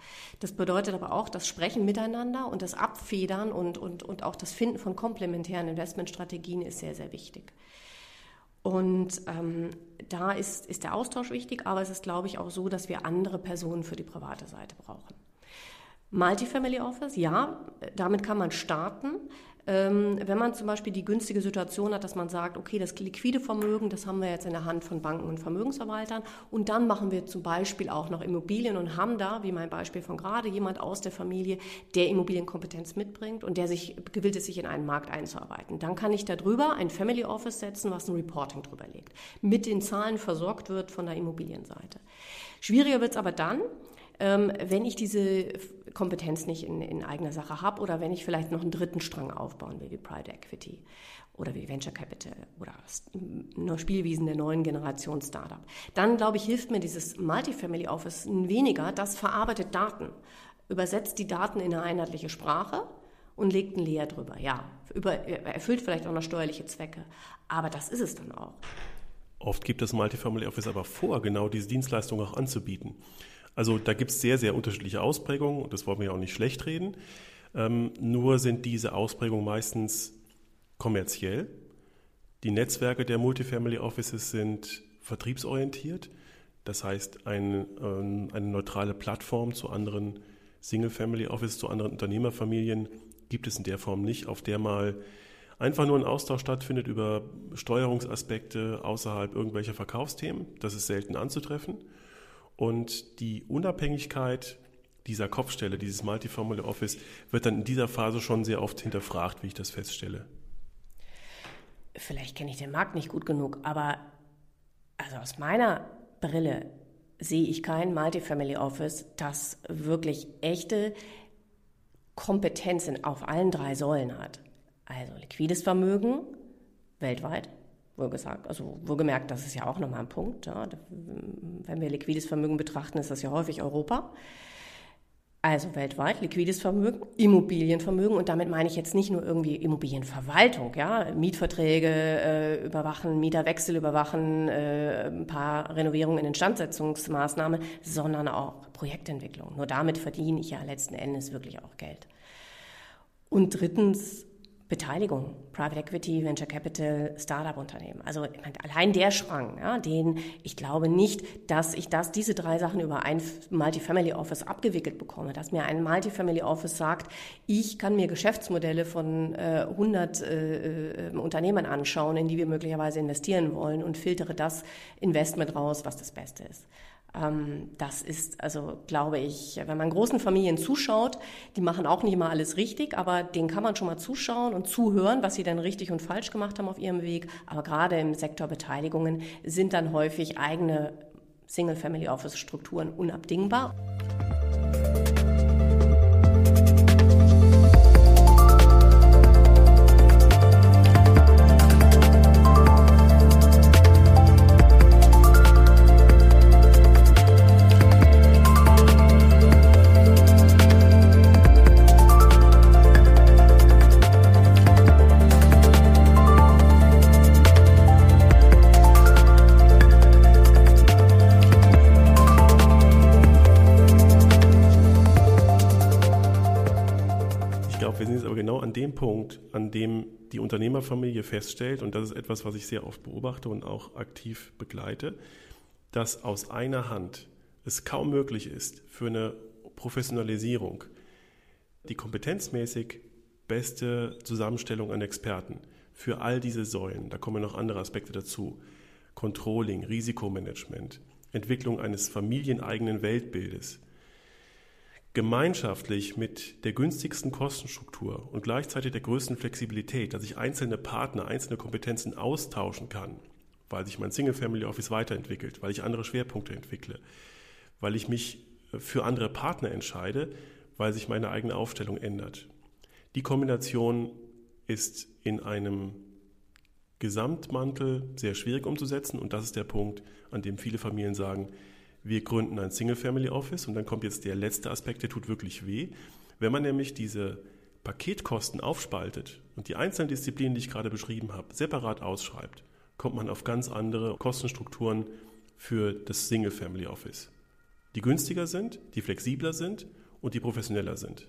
Das bedeutet aber auch, das Sprechen miteinander und das Abfedern und, und, und auch das Finden von komplementären Investmentstrategien ist sehr, sehr wichtig. Und ähm, da ist, ist der Austausch wichtig, aber es ist, glaube ich, auch so, dass wir andere Personen für die private Seite brauchen. Multifamily Office, ja, damit kann man starten. Ähm, wenn man zum Beispiel die günstige Situation hat, dass man sagt, okay, das liquide Vermögen, das haben wir jetzt in der Hand von Banken und Vermögensverwaltern und dann machen wir zum Beispiel auch noch Immobilien und haben da, wie mein Beispiel von gerade, jemand aus der Familie, der Immobilienkompetenz mitbringt und der sich gewillt ist, sich in einen Markt einzuarbeiten. Dann kann ich darüber ein Family Office setzen, was ein Reporting drüber legt, mit den Zahlen versorgt wird von der Immobilienseite. Schwieriger wird es aber dann, ähm, wenn ich diese Kompetenz nicht in, in eigener Sache habe oder wenn ich vielleicht noch einen dritten Strang aufbauen will, wie Private Equity oder wie Venture Capital oder Spielwiesen der neuen Generation Startup. Dann, glaube ich, hilft mir dieses Multifamily Office weniger. Das verarbeitet Daten, übersetzt die Daten in eine einheitliche Sprache und legt ein Leer drüber. Ja, über, erfüllt vielleicht auch noch steuerliche Zwecke, aber das ist es dann auch. Oft gibt das Multifamily Office aber vor, genau diese Dienstleistung auch anzubieten. Also da gibt es sehr, sehr unterschiedliche Ausprägungen und das wollen wir ja auch nicht schlecht reden. Ähm, nur sind diese Ausprägungen meistens kommerziell. Die Netzwerke der Multifamily Offices sind vertriebsorientiert. Das heißt, ein, äh, eine neutrale Plattform zu anderen Single-Family Offices, zu anderen Unternehmerfamilien gibt es in der Form nicht, auf der mal einfach nur ein Austausch stattfindet über Steuerungsaspekte außerhalb irgendwelcher Verkaufsthemen. Das ist selten anzutreffen. Und die Unabhängigkeit dieser Kopfstelle, dieses Multifamily Office, wird dann in dieser Phase schon sehr oft hinterfragt, wie ich das feststelle. Vielleicht kenne ich den Markt nicht gut genug, aber also aus meiner Brille sehe ich kein Multifamily Office, das wirklich echte Kompetenzen auf allen drei Säulen hat. Also liquides Vermögen weltweit, wohlgesagt, also wohlgemerkt, das ist ja auch nochmal ein Punkt. Ja. Wenn wir liquides Vermögen betrachten, ist das ja häufig Europa. Also weltweit liquides Vermögen, Immobilienvermögen und damit meine ich jetzt nicht nur irgendwie Immobilienverwaltung, ja, Mietverträge äh, überwachen, Mieterwechsel überwachen, äh, ein paar Renovierungen in Instandsetzungsmaßnahmen, sondern auch Projektentwicklung. Nur damit verdiene ich ja letzten Endes wirklich auch Geld. Und drittens Beteiligung, Private Equity, Venture Capital, Startup-Unternehmen. Also allein der Schwang, ja, den ich glaube nicht, dass ich das, diese drei Sachen über ein Multifamily Office abgewickelt bekomme, dass mir ein Multifamily Office sagt, ich kann mir Geschäftsmodelle von äh, 100 äh, äh, Unternehmen anschauen, in die wir möglicherweise investieren wollen und filtere das Investment raus, was das Beste ist. Ähm, das ist, also glaube ich, wenn man großen Familien zuschaut, die machen auch nicht immer alles richtig, aber denen kann man schon mal zuschauen und zuhören, was sie dann richtig und falsch gemacht haben auf ihrem Weg. Aber gerade im Sektor Beteiligungen sind dann häufig eigene Single-Family-Office-Strukturen unabdingbar. Punkt, an dem die Unternehmerfamilie feststellt, und das ist etwas, was ich sehr oft beobachte und auch aktiv begleite, dass aus einer Hand es kaum möglich ist, für eine Professionalisierung die kompetenzmäßig beste Zusammenstellung an Experten für all diese Säulen, da kommen noch andere Aspekte dazu, Controlling, Risikomanagement, Entwicklung eines familieneigenen Weltbildes, gemeinschaftlich mit der günstigsten Kostenstruktur und gleichzeitig der größten Flexibilität, dass ich einzelne Partner, einzelne Kompetenzen austauschen kann, weil sich mein Single Family Office weiterentwickelt, weil ich andere Schwerpunkte entwickle, weil ich mich für andere Partner entscheide, weil sich meine eigene Aufstellung ändert. Die Kombination ist in einem Gesamtmantel sehr schwierig umzusetzen und das ist der Punkt, an dem viele Familien sagen, wir gründen ein Single-Family-Office und dann kommt jetzt der letzte Aspekt, der tut wirklich weh. Wenn man nämlich diese Paketkosten aufspaltet und die einzelnen Disziplinen, die ich gerade beschrieben habe, separat ausschreibt, kommt man auf ganz andere Kostenstrukturen für das Single-Family-Office, die günstiger sind, die flexibler sind und die professioneller sind.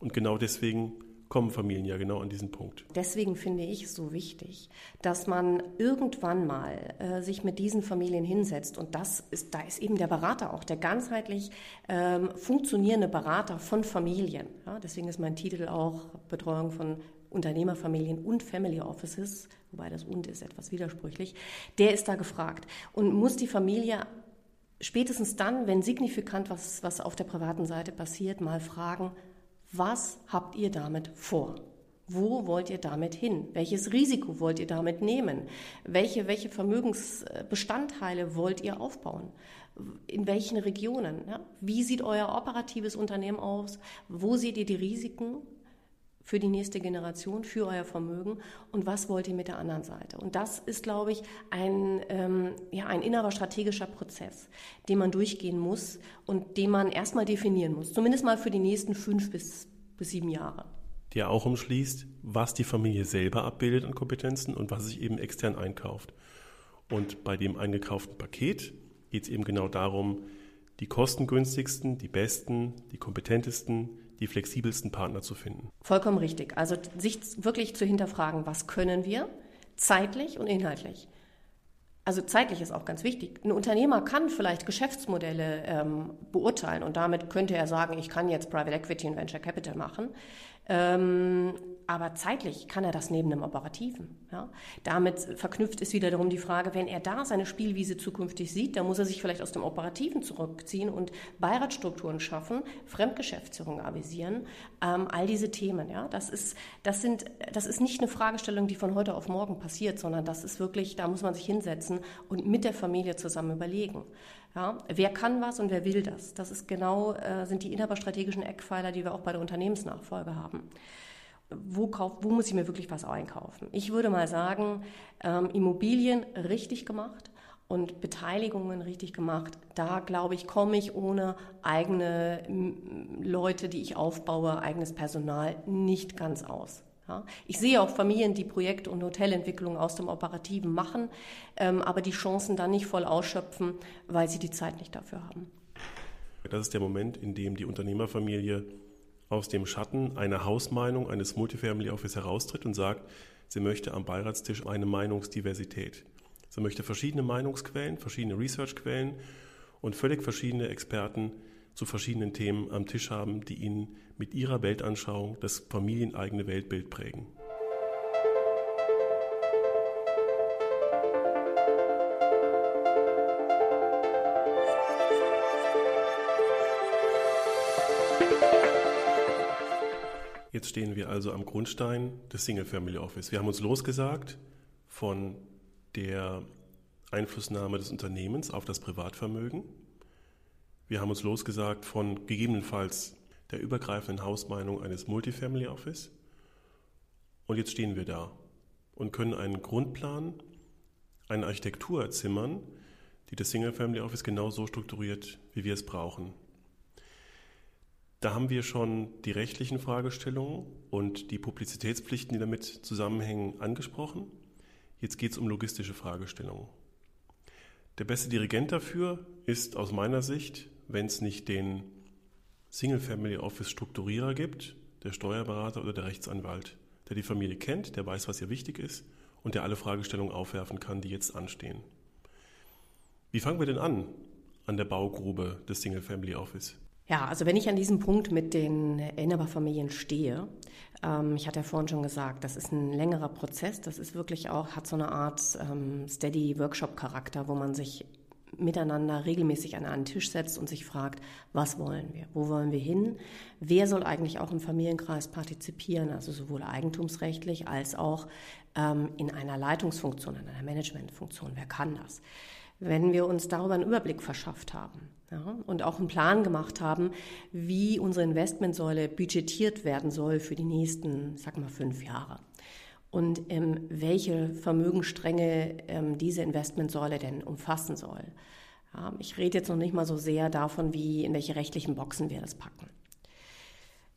Und genau deswegen kommen Familien ja genau an diesen Punkt. Deswegen finde ich es so wichtig, dass man irgendwann mal äh, sich mit diesen Familien hinsetzt und das ist, da ist eben der Berater auch, der ganzheitlich ähm, funktionierende Berater von Familien. Ja, deswegen ist mein Titel auch Betreuung von Unternehmerfamilien und Family Offices, wobei das und ist etwas widersprüchlich, der ist da gefragt und muss die Familie spätestens dann, wenn signifikant was, was auf der privaten Seite passiert, mal fragen, was habt ihr damit vor? Wo wollt ihr damit hin? Welches Risiko wollt ihr damit nehmen? Welche, welche Vermögensbestandteile wollt ihr aufbauen? In welchen Regionen? Ja? Wie sieht euer operatives Unternehmen aus? Wo seht ihr die Risiken? Für die nächste Generation, für euer Vermögen und was wollt ihr mit der anderen Seite. Und das ist, glaube ich, ein, ähm, ja, ein innerer strategischer Prozess, den man durchgehen muss und den man erstmal definieren muss, zumindest mal für die nächsten fünf bis, bis sieben Jahre. der auch umschließt, was die Familie selber abbildet an Kompetenzen und was sich eben extern einkauft. Und bei dem eingekauften Paket geht es eben genau darum, die kostengünstigsten, die besten, die kompetentesten, die flexibelsten Partner zu finden. Vollkommen richtig. Also sich wirklich zu hinterfragen, was können wir zeitlich und inhaltlich. Also zeitlich ist auch ganz wichtig. Ein Unternehmer kann vielleicht Geschäftsmodelle ähm, beurteilen und damit könnte er sagen, ich kann jetzt Private Equity und Venture Capital machen. Ähm, aber zeitlich kann er das neben dem Operativen. Ja? Damit verknüpft ist wiederum die Frage, wenn er da seine Spielwiese zukünftig sieht, dann muss er sich vielleicht aus dem Operativen zurückziehen und Beiratsstrukturen schaffen, Fremdgeschäftsführung avisieren, ähm, all diese Themen. Ja? Das, ist, das, sind, das ist nicht eine Fragestellung, die von heute auf morgen passiert, sondern das ist wirklich, da muss man sich hinsetzen und mit der Familie zusammen überlegen. Ja, wer kann was und wer will das? Das ist genau, äh, sind die inhaberstrategischen Eckpfeiler, die wir auch bei der Unternehmensnachfolge haben. Wo, kauf, wo muss ich mir wirklich was einkaufen? Ich würde mal sagen, ähm, Immobilien richtig gemacht und Beteiligungen richtig gemacht. Da glaube ich, komme ich ohne eigene Leute, die ich aufbaue, eigenes Personal nicht ganz aus. Ja, ich sehe auch Familien, die Projekt- und Hotelentwicklung aus dem Operativen machen, ähm, aber die Chancen dann nicht voll ausschöpfen, weil sie die Zeit nicht dafür haben. Das ist der Moment, in dem die Unternehmerfamilie aus dem Schatten einer Hausmeinung eines Multifamily Office heraustritt und sagt, sie möchte am Beiratstisch eine Meinungsdiversität. Sie möchte verschiedene Meinungsquellen, verschiedene Researchquellen und völlig verschiedene Experten zu verschiedenen Themen am Tisch haben, die ihnen mit ihrer Weltanschauung das familieneigene Weltbild prägen. Jetzt stehen wir also am Grundstein des Single Family Office. Wir haben uns losgesagt von der Einflussnahme des Unternehmens auf das Privatvermögen wir haben uns losgesagt von gegebenenfalls der übergreifenden Hausmeinung eines Multifamily Office. Und jetzt stehen wir da und können einen Grundplan, eine Architektur erzimmern, die das Single Family Office genau so strukturiert, wie wir es brauchen. Da haben wir schon die rechtlichen Fragestellungen und die Publizitätspflichten, die damit zusammenhängen, angesprochen. Jetzt geht es um logistische Fragestellungen. Der beste Dirigent dafür ist aus meiner Sicht wenn es nicht den Single Family Office Strukturierer gibt, der Steuerberater oder der Rechtsanwalt, der die Familie kennt, der weiß, was ihr wichtig ist und der alle Fragestellungen aufwerfen kann, die jetzt anstehen. Wie fangen wir denn an an der Baugrube des Single Family Office? Ja, also wenn ich an diesem Punkt mit den Inhaberfamilien stehe, ähm, ich hatte ja vorhin schon gesagt, das ist ein längerer Prozess, das ist wirklich auch, hat so eine Art ähm, Steady Workshop-Charakter, wo man sich miteinander regelmäßig an einen Tisch setzt und sich fragt, was wollen wir, wo wollen wir hin, wer soll eigentlich auch im Familienkreis partizipieren, also sowohl eigentumsrechtlich als auch ähm, in einer Leitungsfunktion, in einer Managementfunktion, wer kann das? Wenn wir uns darüber einen Überblick verschafft haben ja, und auch einen Plan gemacht haben, wie unsere Investmentsäule budgetiert werden soll für die nächsten, sag mal, fünf Jahre und ähm, welche Vermögensstränge ähm, diese Investmentsäule denn umfassen soll. Ja, ich rede jetzt noch nicht mal so sehr davon, wie in welche rechtlichen Boxen wir das packen.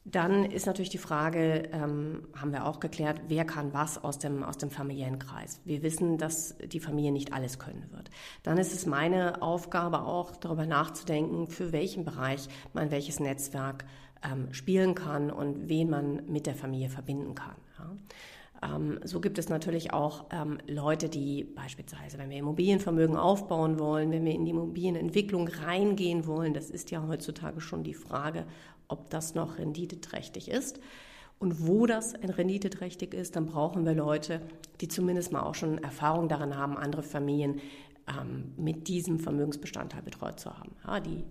Dann ist natürlich die Frage, ähm, haben wir auch geklärt, wer kann was aus dem, aus dem familiären Kreis. Wir wissen, dass die Familie nicht alles können wird. Dann ist es meine Aufgabe auch, darüber nachzudenken, für welchen Bereich man welches Netzwerk ähm, spielen kann und wen man mit der Familie verbinden kann. Ja. Ähm, so gibt es natürlich auch ähm, Leute, die beispielsweise, wenn wir Immobilienvermögen aufbauen wollen, wenn wir in die Immobilienentwicklung reingehen wollen, das ist ja heutzutage schon die Frage, ob das noch renditeträchtig ist. Und wo das renditeträchtig ist, dann brauchen wir Leute, die zumindest mal auch schon Erfahrung darin haben, andere Familien ähm, mit diesem Vermögensbestandteil betreut zu haben. Ja, die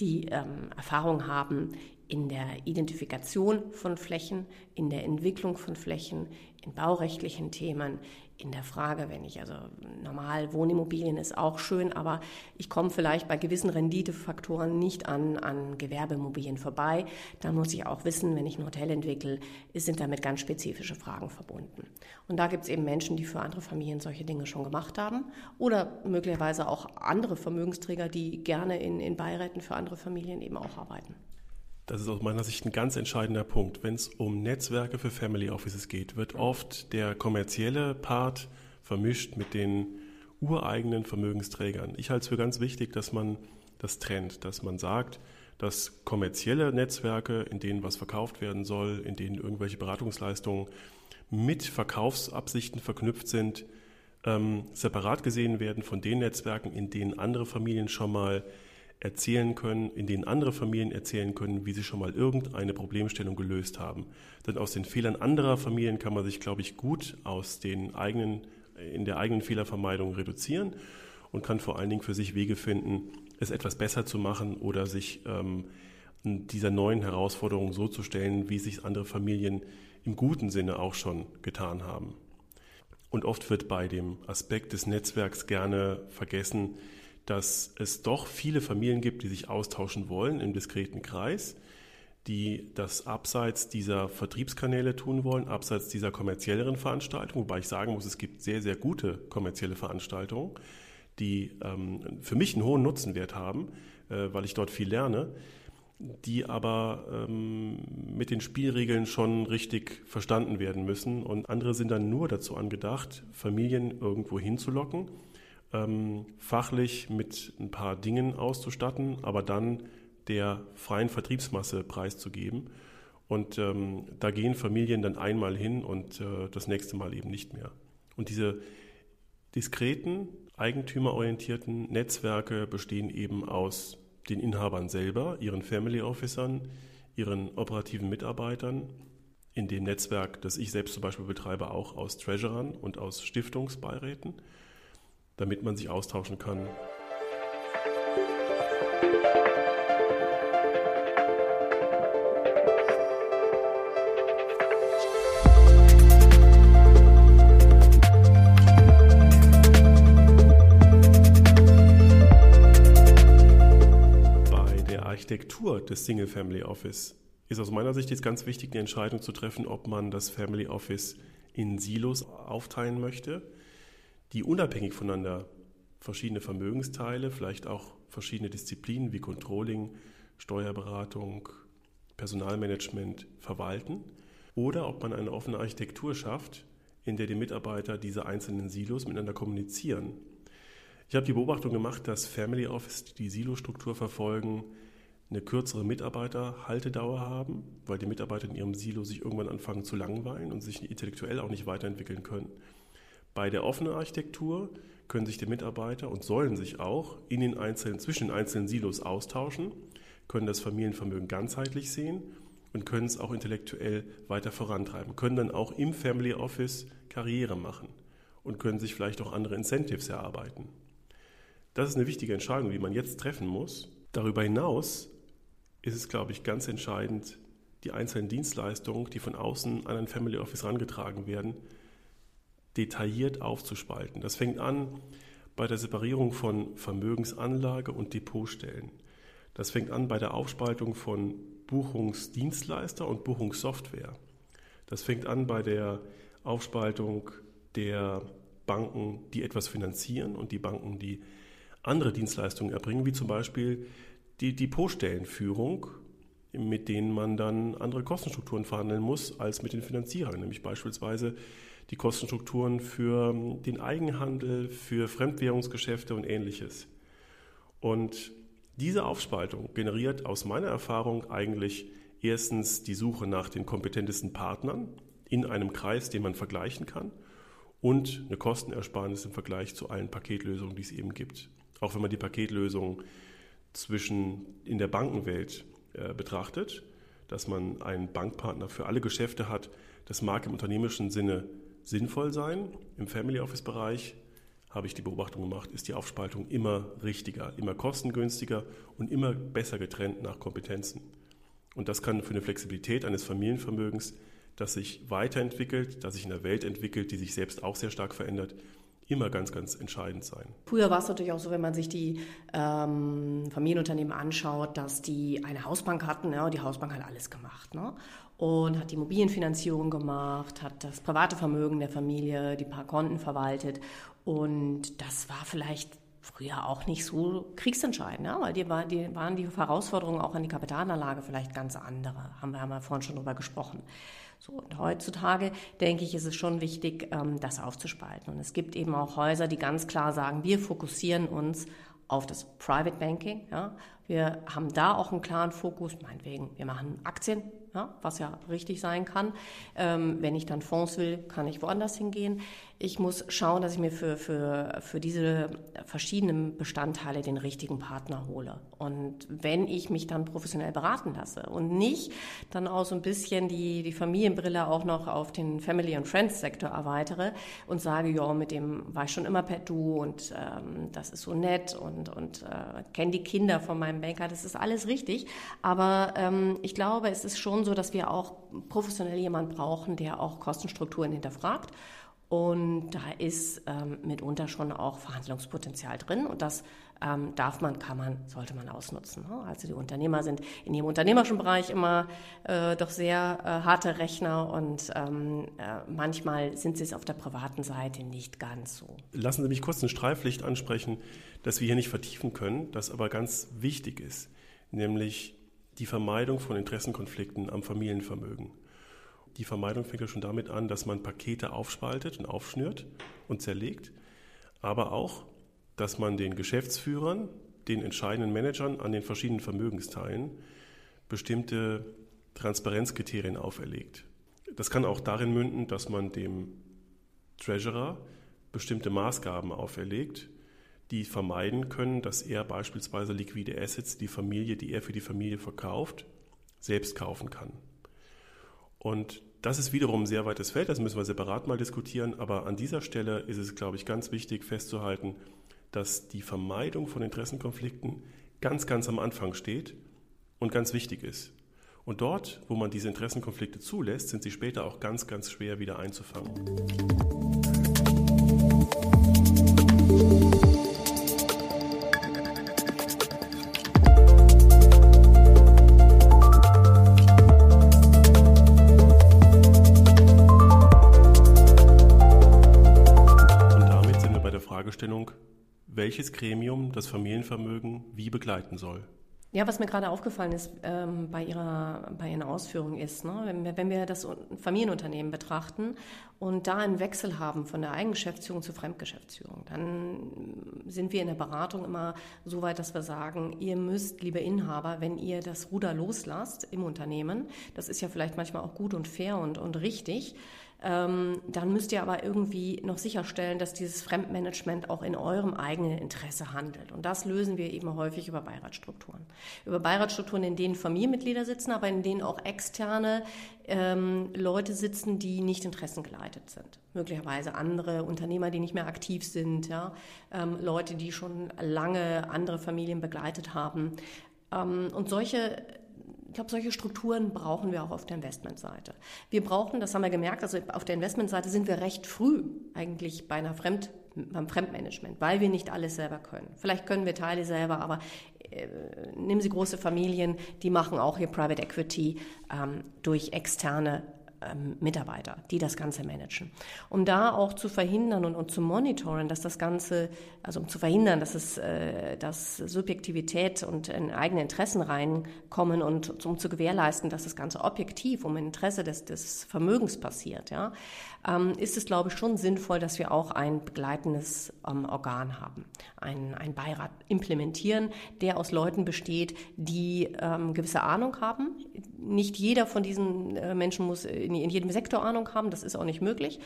die ähm, Erfahrung haben in der Identifikation von Flächen, in der Entwicklung von Flächen, in baurechtlichen Themen, in der Frage, wenn ich also normal Wohnimmobilien ist auch schön, aber ich komme vielleicht bei gewissen Renditefaktoren nicht an, an Gewerbeimmobilien vorbei. Dann muss ich auch wissen, wenn ich ein Hotel entwickle, sind damit ganz spezifische Fragen verbunden. Und da gibt es eben Menschen, die für andere Familien solche Dinge schon gemacht haben oder möglicherweise auch andere Vermögensträger, die gerne in, in Beiräten für andere Familien eben auch arbeiten. Das ist aus meiner Sicht ein ganz entscheidender Punkt. Wenn es um Netzwerke für Family Offices geht, wird oft der kommerzielle Part vermischt mit den ureigenen Vermögensträgern. Ich halte es für ganz wichtig, dass man das trennt, dass man sagt, dass kommerzielle Netzwerke, in denen was verkauft werden soll, in denen irgendwelche Beratungsleistungen mit Verkaufsabsichten verknüpft sind, ähm, separat gesehen werden von den Netzwerken, in denen andere Familien schon mal erzählen können, in denen andere Familien erzählen können, wie sie schon mal irgendeine Problemstellung gelöst haben. Denn aus den Fehlern anderer Familien kann man sich, glaube ich, gut aus den eigenen, in der eigenen Fehlervermeidung reduzieren und kann vor allen Dingen für sich Wege finden, es etwas besser zu machen oder sich ähm, dieser neuen Herausforderung so zu stellen, wie sich andere Familien im guten Sinne auch schon getan haben. Und oft wird bei dem Aspekt des Netzwerks gerne vergessen, dass es doch viele Familien gibt, die sich austauschen wollen im diskreten Kreis, die das abseits dieser Vertriebskanäle tun wollen, abseits dieser kommerzielleren Veranstaltungen, wobei ich sagen muss, es gibt sehr, sehr gute kommerzielle Veranstaltungen, die ähm, für mich einen hohen Nutzenwert haben, äh, weil ich dort viel lerne, die aber ähm, mit den Spielregeln schon richtig verstanden werden müssen. Und andere sind dann nur dazu angedacht, Familien irgendwo hinzulocken ähm, fachlich mit ein paar Dingen auszustatten, aber dann der freien Vertriebsmasse preiszugeben. Und ähm, da gehen Familien dann einmal hin und äh, das nächste Mal eben nicht mehr. Und diese diskreten, eigentümerorientierten Netzwerke bestehen eben aus den Inhabern selber, ihren Family Officern, ihren operativen Mitarbeitern, in dem Netzwerk, das ich selbst zum Beispiel betreibe, auch aus Treasurern und aus Stiftungsbeiräten damit man sich austauschen kann. Bei der Architektur des Single Family Office ist aus meiner Sicht jetzt ganz wichtig, die Entscheidung zu treffen, ob man das Family Office in Silos aufteilen möchte die unabhängig voneinander verschiedene Vermögensteile, vielleicht auch verschiedene Disziplinen wie Controlling, Steuerberatung, Personalmanagement verwalten oder ob man eine offene Architektur schafft, in der die Mitarbeiter diese einzelnen Silos miteinander kommunizieren. Ich habe die Beobachtung gemacht, dass Family Office, die Silo-Struktur verfolgen, eine kürzere Mitarbeiterhaltedauer haben, weil die Mitarbeiter in ihrem Silo sich irgendwann anfangen zu langweilen und sich intellektuell auch nicht weiterentwickeln können. Bei der offenen Architektur können sich die Mitarbeiter und sollen sich auch in den einzelnen, zwischen den einzelnen Silos austauschen, können das Familienvermögen ganzheitlich sehen und können es auch intellektuell weiter vorantreiben, können dann auch im Family Office Karriere machen und können sich vielleicht auch andere Incentives erarbeiten. Das ist eine wichtige Entscheidung, die man jetzt treffen muss. Darüber hinaus ist es, glaube ich, ganz entscheidend, die einzelnen Dienstleistungen, die von außen an ein Family Office herangetragen werden, detailliert aufzuspalten. Das fängt an bei der Separierung von Vermögensanlage und Depotstellen. Das fängt an bei der Aufspaltung von Buchungsdienstleister und Buchungssoftware. Das fängt an bei der Aufspaltung der Banken, die etwas finanzieren und die Banken, die andere Dienstleistungen erbringen, wie zum Beispiel die Depotstellenführung, mit denen man dann andere Kostenstrukturen verhandeln muss als mit den Finanzierern, nämlich beispielsweise die Kostenstrukturen für ähm, den Eigenhandel, für Fremdwährungsgeschäfte und ähnliches. Und diese Aufspaltung generiert aus meiner Erfahrung eigentlich erstens die Suche nach den kompetentesten Partnern in einem Kreis, den man vergleichen kann und eine Kostenersparnis im Vergleich zu allen Paketlösungen, die es eben gibt. Auch wenn man die Paketlösung zwischen in der Bankenwelt äh, betrachtet, dass man einen Bankpartner für alle Geschäfte hat, das mag im unternehmerischen Sinne sinnvoll sein. Im Family Office Bereich habe ich die Beobachtung gemacht, ist die Aufspaltung immer richtiger, immer kostengünstiger und immer besser getrennt nach Kompetenzen. Und das kann für eine Flexibilität eines Familienvermögens, das sich weiterentwickelt, das sich in einer Welt entwickelt, die sich selbst auch sehr stark verändert, immer ganz, ganz entscheidend sein. Früher war es natürlich auch so, wenn man sich die ähm, Familienunternehmen anschaut, dass die eine Hausbank hatten. Ja, die Hausbank hat alles gemacht. Ne? Und hat die Immobilienfinanzierung gemacht, hat das private Vermögen der Familie, die paar Konten verwaltet. Und das war vielleicht früher auch nicht so kriegsentscheidend, ja? weil die, die waren die Herausforderungen auch an die Kapitalanlage vielleicht ganz andere. Haben wir, haben wir vorhin schon drüber gesprochen. So, und heutzutage denke ich, ist es schon wichtig, ähm, das aufzuspalten. Und es gibt eben auch Häuser, die ganz klar sagen, wir fokussieren uns auf das Private Banking. Ja. Wir haben da auch einen klaren Fokus, meinetwegen, wir machen Aktien, ja, was ja richtig sein kann. Ähm, wenn ich dann Fonds will, kann ich woanders hingehen. Ich muss schauen, dass ich mir für, für, für diese verschiedenen Bestandteile den richtigen Partner hole. Und wenn ich mich dann professionell beraten lasse und nicht dann auch so ein bisschen die, die Familienbrille auch noch auf den Family- and Friends-Sektor erweitere und sage, ja, mit dem war ich schon immer per Du und ähm, das ist so nett und, und äh, kenne die Kinder von meinem Banker, das ist alles richtig. Aber ähm, ich glaube, es ist schon so, dass wir auch professionell jemanden brauchen, der auch Kostenstrukturen hinterfragt und da ist ähm, mitunter schon auch Verhandlungspotenzial drin. Und das ähm, darf man, kann man, sollte man ausnutzen. Ne? Also die Unternehmer sind in ihrem unternehmerischen Bereich immer äh, doch sehr äh, harte Rechner und ähm, äh, manchmal sind sie es auf der privaten Seite nicht ganz so. Lassen Sie mich kurz ein Streiflicht ansprechen, das wir hier nicht vertiefen können, das aber ganz wichtig ist, nämlich die Vermeidung von Interessenkonflikten am Familienvermögen. Die Vermeidung fängt ja schon damit an, dass man Pakete aufspaltet und aufschnürt und zerlegt, aber auch, dass man den Geschäftsführern, den entscheidenden Managern an den verschiedenen Vermögensteilen bestimmte Transparenzkriterien auferlegt. Das kann auch darin münden, dass man dem Treasurer bestimmte Maßgaben auferlegt, die vermeiden können, dass er beispielsweise liquide Assets, die Familie, die er für die Familie verkauft, selbst kaufen kann. Und das ist wiederum ein sehr weites Feld, das müssen wir separat mal diskutieren, aber an dieser Stelle ist es, glaube ich, ganz wichtig festzuhalten, dass die Vermeidung von Interessenkonflikten ganz, ganz am Anfang steht und ganz wichtig ist. Und dort, wo man diese Interessenkonflikte zulässt, sind sie später auch ganz, ganz schwer wieder einzufangen. Welches Gremium das Familienvermögen wie begleiten soll. Ja, was mir gerade aufgefallen ist ähm, bei, ihrer, bei Ihren Ausführungen ist, ne, wenn, wir, wenn wir das Familienunternehmen betrachten und da einen Wechsel haben von der Eigengeschäftsführung zur Fremdgeschäftsführung, dann sind wir in der Beratung immer so weit, dass wir sagen, ihr müsst, liebe Inhaber, wenn ihr das Ruder loslasst im Unternehmen, das ist ja vielleicht manchmal auch gut und fair und, und richtig, ähm, dann müsst ihr aber irgendwie noch sicherstellen, dass dieses Fremdmanagement auch in eurem eigenen Interesse handelt. Und das lösen wir eben häufig über Beiratsstrukturen. Über Beiratsstrukturen, in denen Familienmitglieder sitzen, aber in denen auch externe ähm, Leute sitzen, die nicht interessengeleitet sind. Möglicherweise andere Unternehmer, die nicht mehr aktiv sind, ja? Ähm, Leute, die schon lange andere Familien begleitet haben. Ähm, und solche ich glaube, solche Strukturen brauchen wir auch auf der Investmentseite. Wir brauchen, das haben wir gemerkt, also auf der Investmentseite sind wir recht früh eigentlich bei einer Fremd, beim Fremdmanagement, weil wir nicht alles selber können. Vielleicht können wir Teile selber, aber äh, nehmen Sie große Familien, die machen auch ihr Private Equity ähm, durch externe ähm, Mitarbeiter, die das Ganze managen. Um da auch zu verhindern und, und zu monitoren, dass das Ganze, also um zu verhindern, dass es, äh, dass Subjektivität und in eigene Interessen reinkommen und um zu gewährleisten, dass das Ganze objektiv um Interesse des, des Vermögens passiert, ja, ähm, ist es, glaube ich, schon sinnvoll, dass wir auch ein begleitendes ähm, Organ haben, ein, ein Beirat implementieren, der aus Leuten besteht, die ähm, gewisse Ahnung haben. Nicht jeder von diesen äh, Menschen muss in, in jedem Sektor Ahnung haben, das ist auch nicht möglich.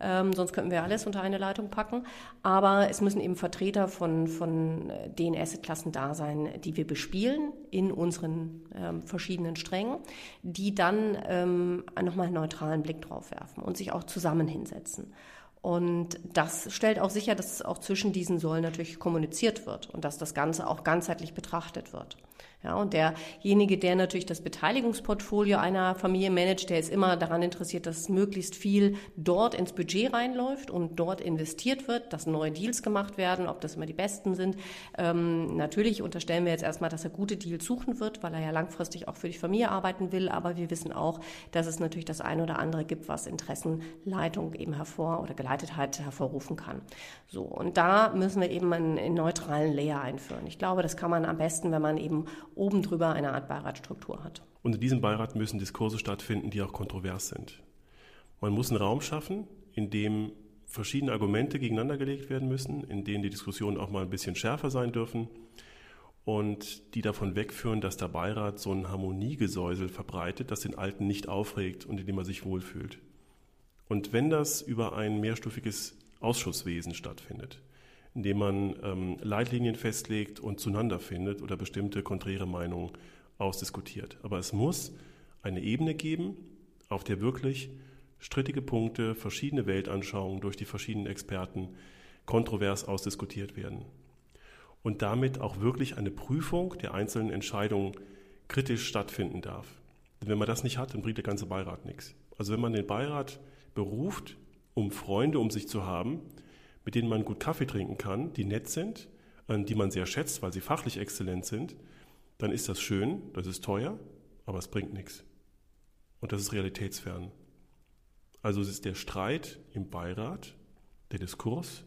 Ähm, sonst könnten wir alles unter eine Leitung packen. Aber es müssen eben Vertreter von, von äh, den Assetklassen da sein, die wir bespielen in unseren ähm, verschiedenen Strängen, die dann ähm, nochmal einen neutralen Blick drauf werfen und sich auch zusammen hinsetzen. Und das stellt auch sicher, dass auch zwischen diesen Säulen natürlich kommuniziert wird und dass das Ganze auch ganzheitlich betrachtet wird. Ja, und derjenige, der natürlich das Beteiligungsportfolio einer Familie managt, der ist immer daran interessiert, dass möglichst viel dort ins Budget reinläuft und dort investiert wird, dass neue Deals gemacht werden, ob das immer die besten sind. Ähm, natürlich unterstellen wir jetzt erstmal, dass er gute Deals suchen wird, weil er ja langfristig auch für die Familie arbeiten will. Aber wir wissen auch, dass es natürlich das eine oder andere gibt, was Interessenleitung eben hervor oder geleitet begleitet hat, hervorrufen kann. So, und da müssen wir eben einen, einen neutralen Layer einführen. Ich glaube, das kann man am besten, wenn man eben oben drüber eine Art Beiratstruktur hat. Und in diesem Beirat müssen Diskurse stattfinden, die auch kontrovers sind. Man muss einen Raum schaffen, in dem verschiedene Argumente gegeneinander gelegt werden müssen, in denen die Diskussionen auch mal ein bisschen schärfer sein dürfen und die davon wegführen, dass der Beirat so ein Harmoniegesäusel verbreitet, das den Alten nicht aufregt und in dem er sich wohlfühlt. Und wenn das über ein mehrstufiges Ausschusswesen stattfindet, in dem man ähm, Leitlinien festlegt und zueinander findet oder bestimmte konträre Meinungen ausdiskutiert. Aber es muss eine Ebene geben, auf der wirklich strittige Punkte, verschiedene Weltanschauungen durch die verschiedenen Experten kontrovers ausdiskutiert werden und damit auch wirklich eine Prüfung der einzelnen Entscheidungen kritisch stattfinden darf. Denn wenn man das nicht hat, dann bringt der ganze Beirat nichts. Also wenn man den Beirat beruft, um Freunde um sich zu haben, mit denen man gut Kaffee trinken kann, die nett sind, die man sehr schätzt, weil sie fachlich exzellent sind, dann ist das schön, das ist teuer, aber es bringt nichts. Und das ist realitätsfern. Also es ist der Streit im Beirat, der Diskurs,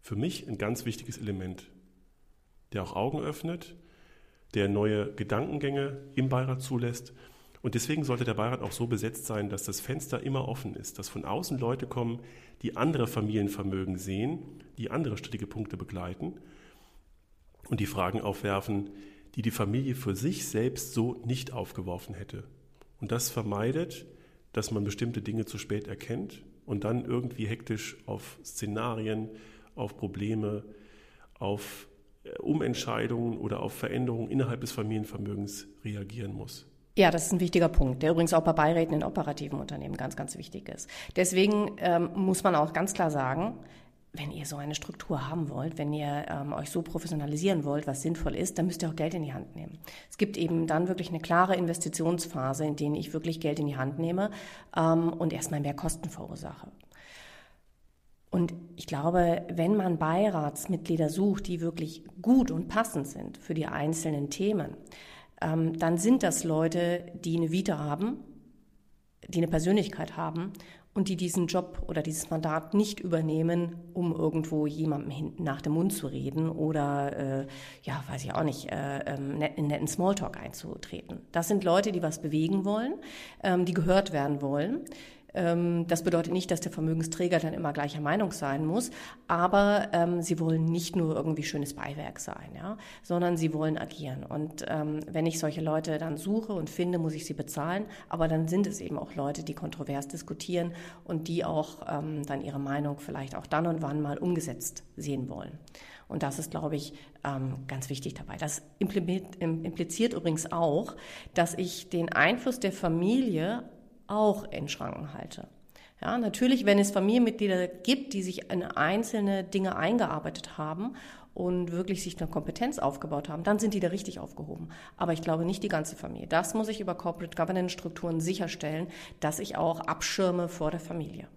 für mich ein ganz wichtiges Element der auch Augen öffnet, der neue Gedankengänge im Beirat zulässt. Und deswegen sollte der Beirat auch so besetzt sein, dass das Fenster immer offen ist, dass von außen Leute kommen, die andere Familienvermögen sehen, die andere strittige Punkte begleiten und die Fragen aufwerfen, die die Familie für sich selbst so nicht aufgeworfen hätte. Und das vermeidet, dass man bestimmte Dinge zu spät erkennt und dann irgendwie hektisch auf Szenarien, auf Probleme, auf Umentscheidungen oder auf Veränderungen innerhalb des Familienvermögens reagieren muss. Ja, das ist ein wichtiger Punkt, der übrigens auch bei Beiräten in operativen Unternehmen ganz, ganz wichtig ist. Deswegen ähm, muss man auch ganz klar sagen, wenn ihr so eine Struktur haben wollt, wenn ihr ähm, euch so professionalisieren wollt, was sinnvoll ist, dann müsst ihr auch Geld in die Hand nehmen. Es gibt eben dann wirklich eine klare Investitionsphase, in der ich wirklich Geld in die Hand nehme ähm, und erstmal mehr Kosten verursache. Und ich glaube, wenn man Beiratsmitglieder sucht, die wirklich gut und passend sind für die einzelnen Themen, ähm, dann sind das Leute, die eine Vita haben, die eine Persönlichkeit haben und die diesen Job oder dieses Mandat nicht übernehmen, um irgendwo jemandem hinten nach dem Mund zu reden oder, äh, ja, weiß ich auch nicht, äh, ähm, in netten Smalltalk einzutreten. Das sind Leute, die was bewegen wollen, ähm, die gehört werden wollen das bedeutet nicht, dass der Vermögensträger dann immer gleicher Meinung sein muss, aber ähm, sie wollen nicht nur irgendwie schönes Beiwerk sein, ja, sondern sie wollen agieren. Und ähm, wenn ich solche Leute dann suche und finde, muss ich sie bezahlen. Aber dann sind es eben auch Leute, die kontrovers diskutieren und die auch ähm, dann ihre Meinung vielleicht auch dann und wann mal umgesetzt sehen wollen. Und das ist, glaube ich, ähm, ganz wichtig dabei. Das impliziert übrigens auch, dass ich den Einfluss der Familie auch in Schranken halte. Ja, natürlich, wenn es Familienmitglieder gibt, die sich in einzelne Dinge eingearbeitet haben und wirklich sich eine Kompetenz aufgebaut haben, dann sind die da richtig aufgehoben. Aber ich glaube nicht die ganze Familie. Das muss ich über Corporate Governance Strukturen sicherstellen, dass ich auch abschirme vor der Familie.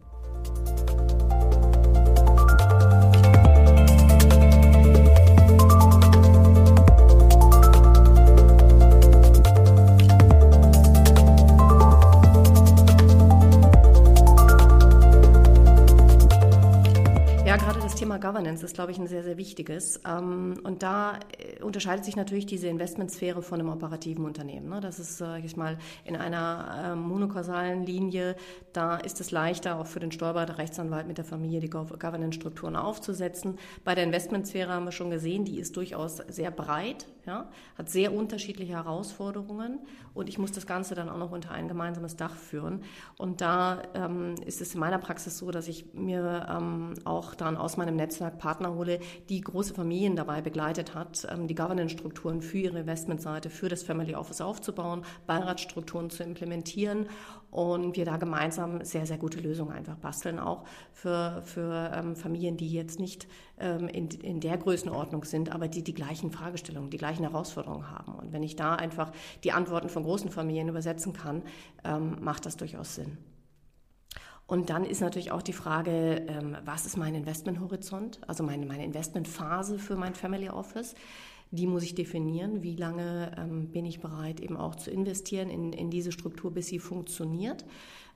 Governance ist, glaube ich, ein sehr, sehr wichtiges. Ähm, und da äh, unterscheidet sich natürlich diese Investmentsphäre von einem operativen Unternehmen. Ne? Das ist, sage ich mal, in einer ähm, monokausalen Linie, da ist es leichter, auch für den Steuerberater, Rechtsanwalt mit der Familie die Governance-Strukturen aufzusetzen. Bei der Investmentsphäre haben wir schon gesehen, die ist durchaus sehr breit, ja? hat sehr unterschiedliche Herausforderungen und ich muss das Ganze dann auch noch unter ein gemeinsames Dach führen. Und da ähm, ist es in meiner Praxis so, dass ich mir ähm, auch dann aus meinem Netz Netzwerk Partner hole, die große Familien dabei begleitet hat, ähm, die Governance-Strukturen für ihre Investmentseite, für das Family Office aufzubauen, Beiratsstrukturen zu implementieren und wir da gemeinsam sehr, sehr gute Lösungen einfach basteln, auch für, für ähm, Familien, die jetzt nicht ähm, in, in der Größenordnung sind, aber die die gleichen Fragestellungen, die gleichen Herausforderungen haben. Und wenn ich da einfach die Antworten von großen Familien übersetzen kann, ähm, macht das durchaus Sinn. Und dann ist natürlich auch die Frage, ähm, was ist mein Investmenthorizont, also meine, meine Investmentphase für mein Family Office. Die muss ich definieren. Wie lange ähm, bin ich bereit, eben auch zu investieren in, in diese Struktur, bis sie funktioniert?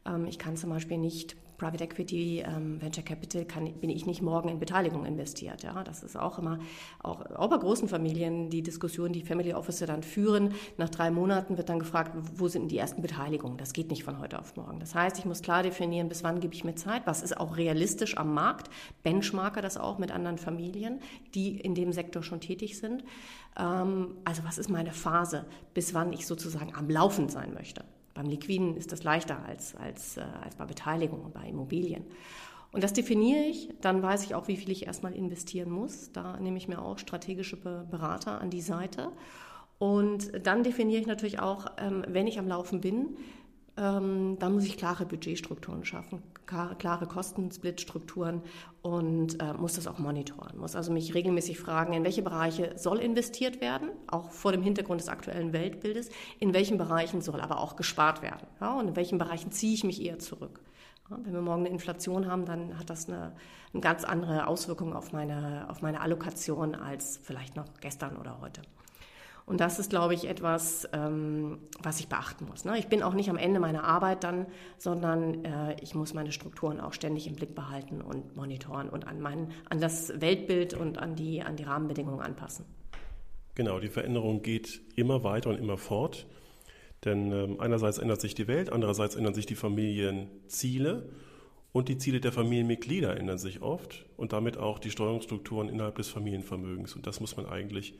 Ähm, ich kann zum Beispiel nicht Private Equity, ähm, Venture Capital kann, bin ich nicht morgen in Beteiligung investiert. Ja, das ist auch immer, auch, auch bei großen Familien, die Diskussion, die Family Officer dann führen. Nach drei Monaten wird dann gefragt, wo sind die ersten Beteiligungen? Das geht nicht von heute auf morgen. Das heißt, ich muss klar definieren, bis wann gebe ich mir Zeit, was ist auch realistisch am Markt, benchmarke das auch mit anderen Familien, die in dem Sektor schon tätig sind. Ähm, also was ist meine Phase, bis wann ich sozusagen am Laufen sein möchte? Beim Liquiden ist das leichter als, als, äh, als bei Beteiligung und bei Immobilien. Und das definiere ich, dann weiß ich auch, wie viel ich erstmal investieren muss. Da nehme ich mir auch strategische Berater an die Seite. Und dann definiere ich natürlich auch, ähm, wenn ich am Laufen bin, ähm, dann muss ich klare Budgetstrukturen schaffen, klare Kostensplitstrukturen und äh, muss das auch monitoren. Muss also mich regelmäßig fragen, in welche Bereiche soll investiert werden, auch vor dem Hintergrund des aktuellen Weltbildes, in welchen Bereichen soll aber auch gespart werden ja, und in welchen Bereichen ziehe ich mich eher zurück. Wenn wir morgen eine Inflation haben, dann hat das eine, eine ganz andere Auswirkung auf meine, auf meine Allokation als vielleicht noch gestern oder heute. Und das ist, glaube ich, etwas, ähm, was ich beachten muss. Ne? Ich bin auch nicht am Ende meiner Arbeit dann, sondern äh, ich muss meine Strukturen auch ständig im Blick behalten und monitoren und an, mein, an das Weltbild und an die, an die Rahmenbedingungen anpassen. Genau, die Veränderung geht immer weiter und immer fort. Denn ähm, einerseits ändert sich die Welt, andererseits ändern sich die Familienziele und die Ziele der Familienmitglieder ändern sich oft und damit auch die Steuerungsstrukturen innerhalb des Familienvermögens. Und das muss man eigentlich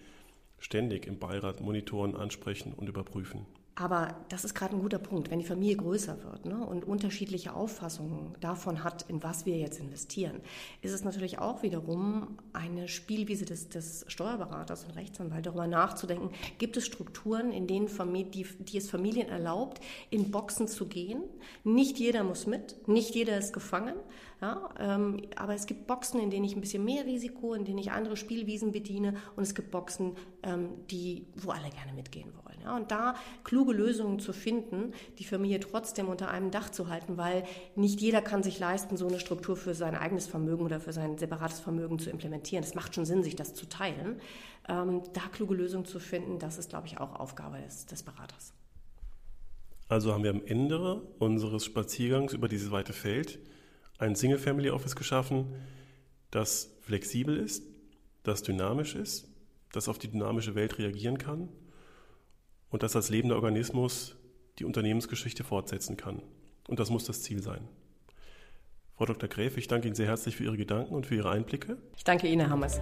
ständig im Beirat monitoren, ansprechen und überprüfen. Aber das ist gerade ein guter Punkt. Wenn die Familie größer wird ne, und unterschiedliche Auffassungen davon hat, in was wir jetzt investieren, ist es natürlich auch wiederum eine Spielwiese des, des Steuerberaters und Rechtsanwalts, darüber nachzudenken, gibt es Strukturen, in denen Familie, die, die es Familien erlaubt, in Boxen zu gehen. Nicht jeder muss mit, nicht jeder ist gefangen. Ja, ähm, aber es gibt Boxen, in denen ich ein bisschen mehr Risiko, in denen ich andere Spielwiesen bediene und es gibt Boxen, ähm, die, wo alle gerne mitgehen wollen. Ja, und da kluge Lösungen zu finden, die Familie trotzdem unter einem Dach zu halten, weil nicht jeder kann sich leisten, so eine Struktur für sein eigenes Vermögen oder für sein separates Vermögen zu implementieren. Es macht schon Sinn, sich das zu teilen. Ähm, da kluge Lösungen zu finden, das ist, glaube ich, auch Aufgabe des, des Beraters. Also haben wir am Ende unseres Spaziergangs über dieses weite Feld ein Single Family Office geschaffen, das flexibel ist, das dynamisch ist, das auf die dynamische Welt reagieren kann und das als lebender Organismus die Unternehmensgeschichte fortsetzen kann. Und das muss das Ziel sein. Frau Dr. Gräf, ich danke Ihnen sehr herzlich für Ihre Gedanken und für Ihre Einblicke. Ich danke Ihnen, Herr Hammers.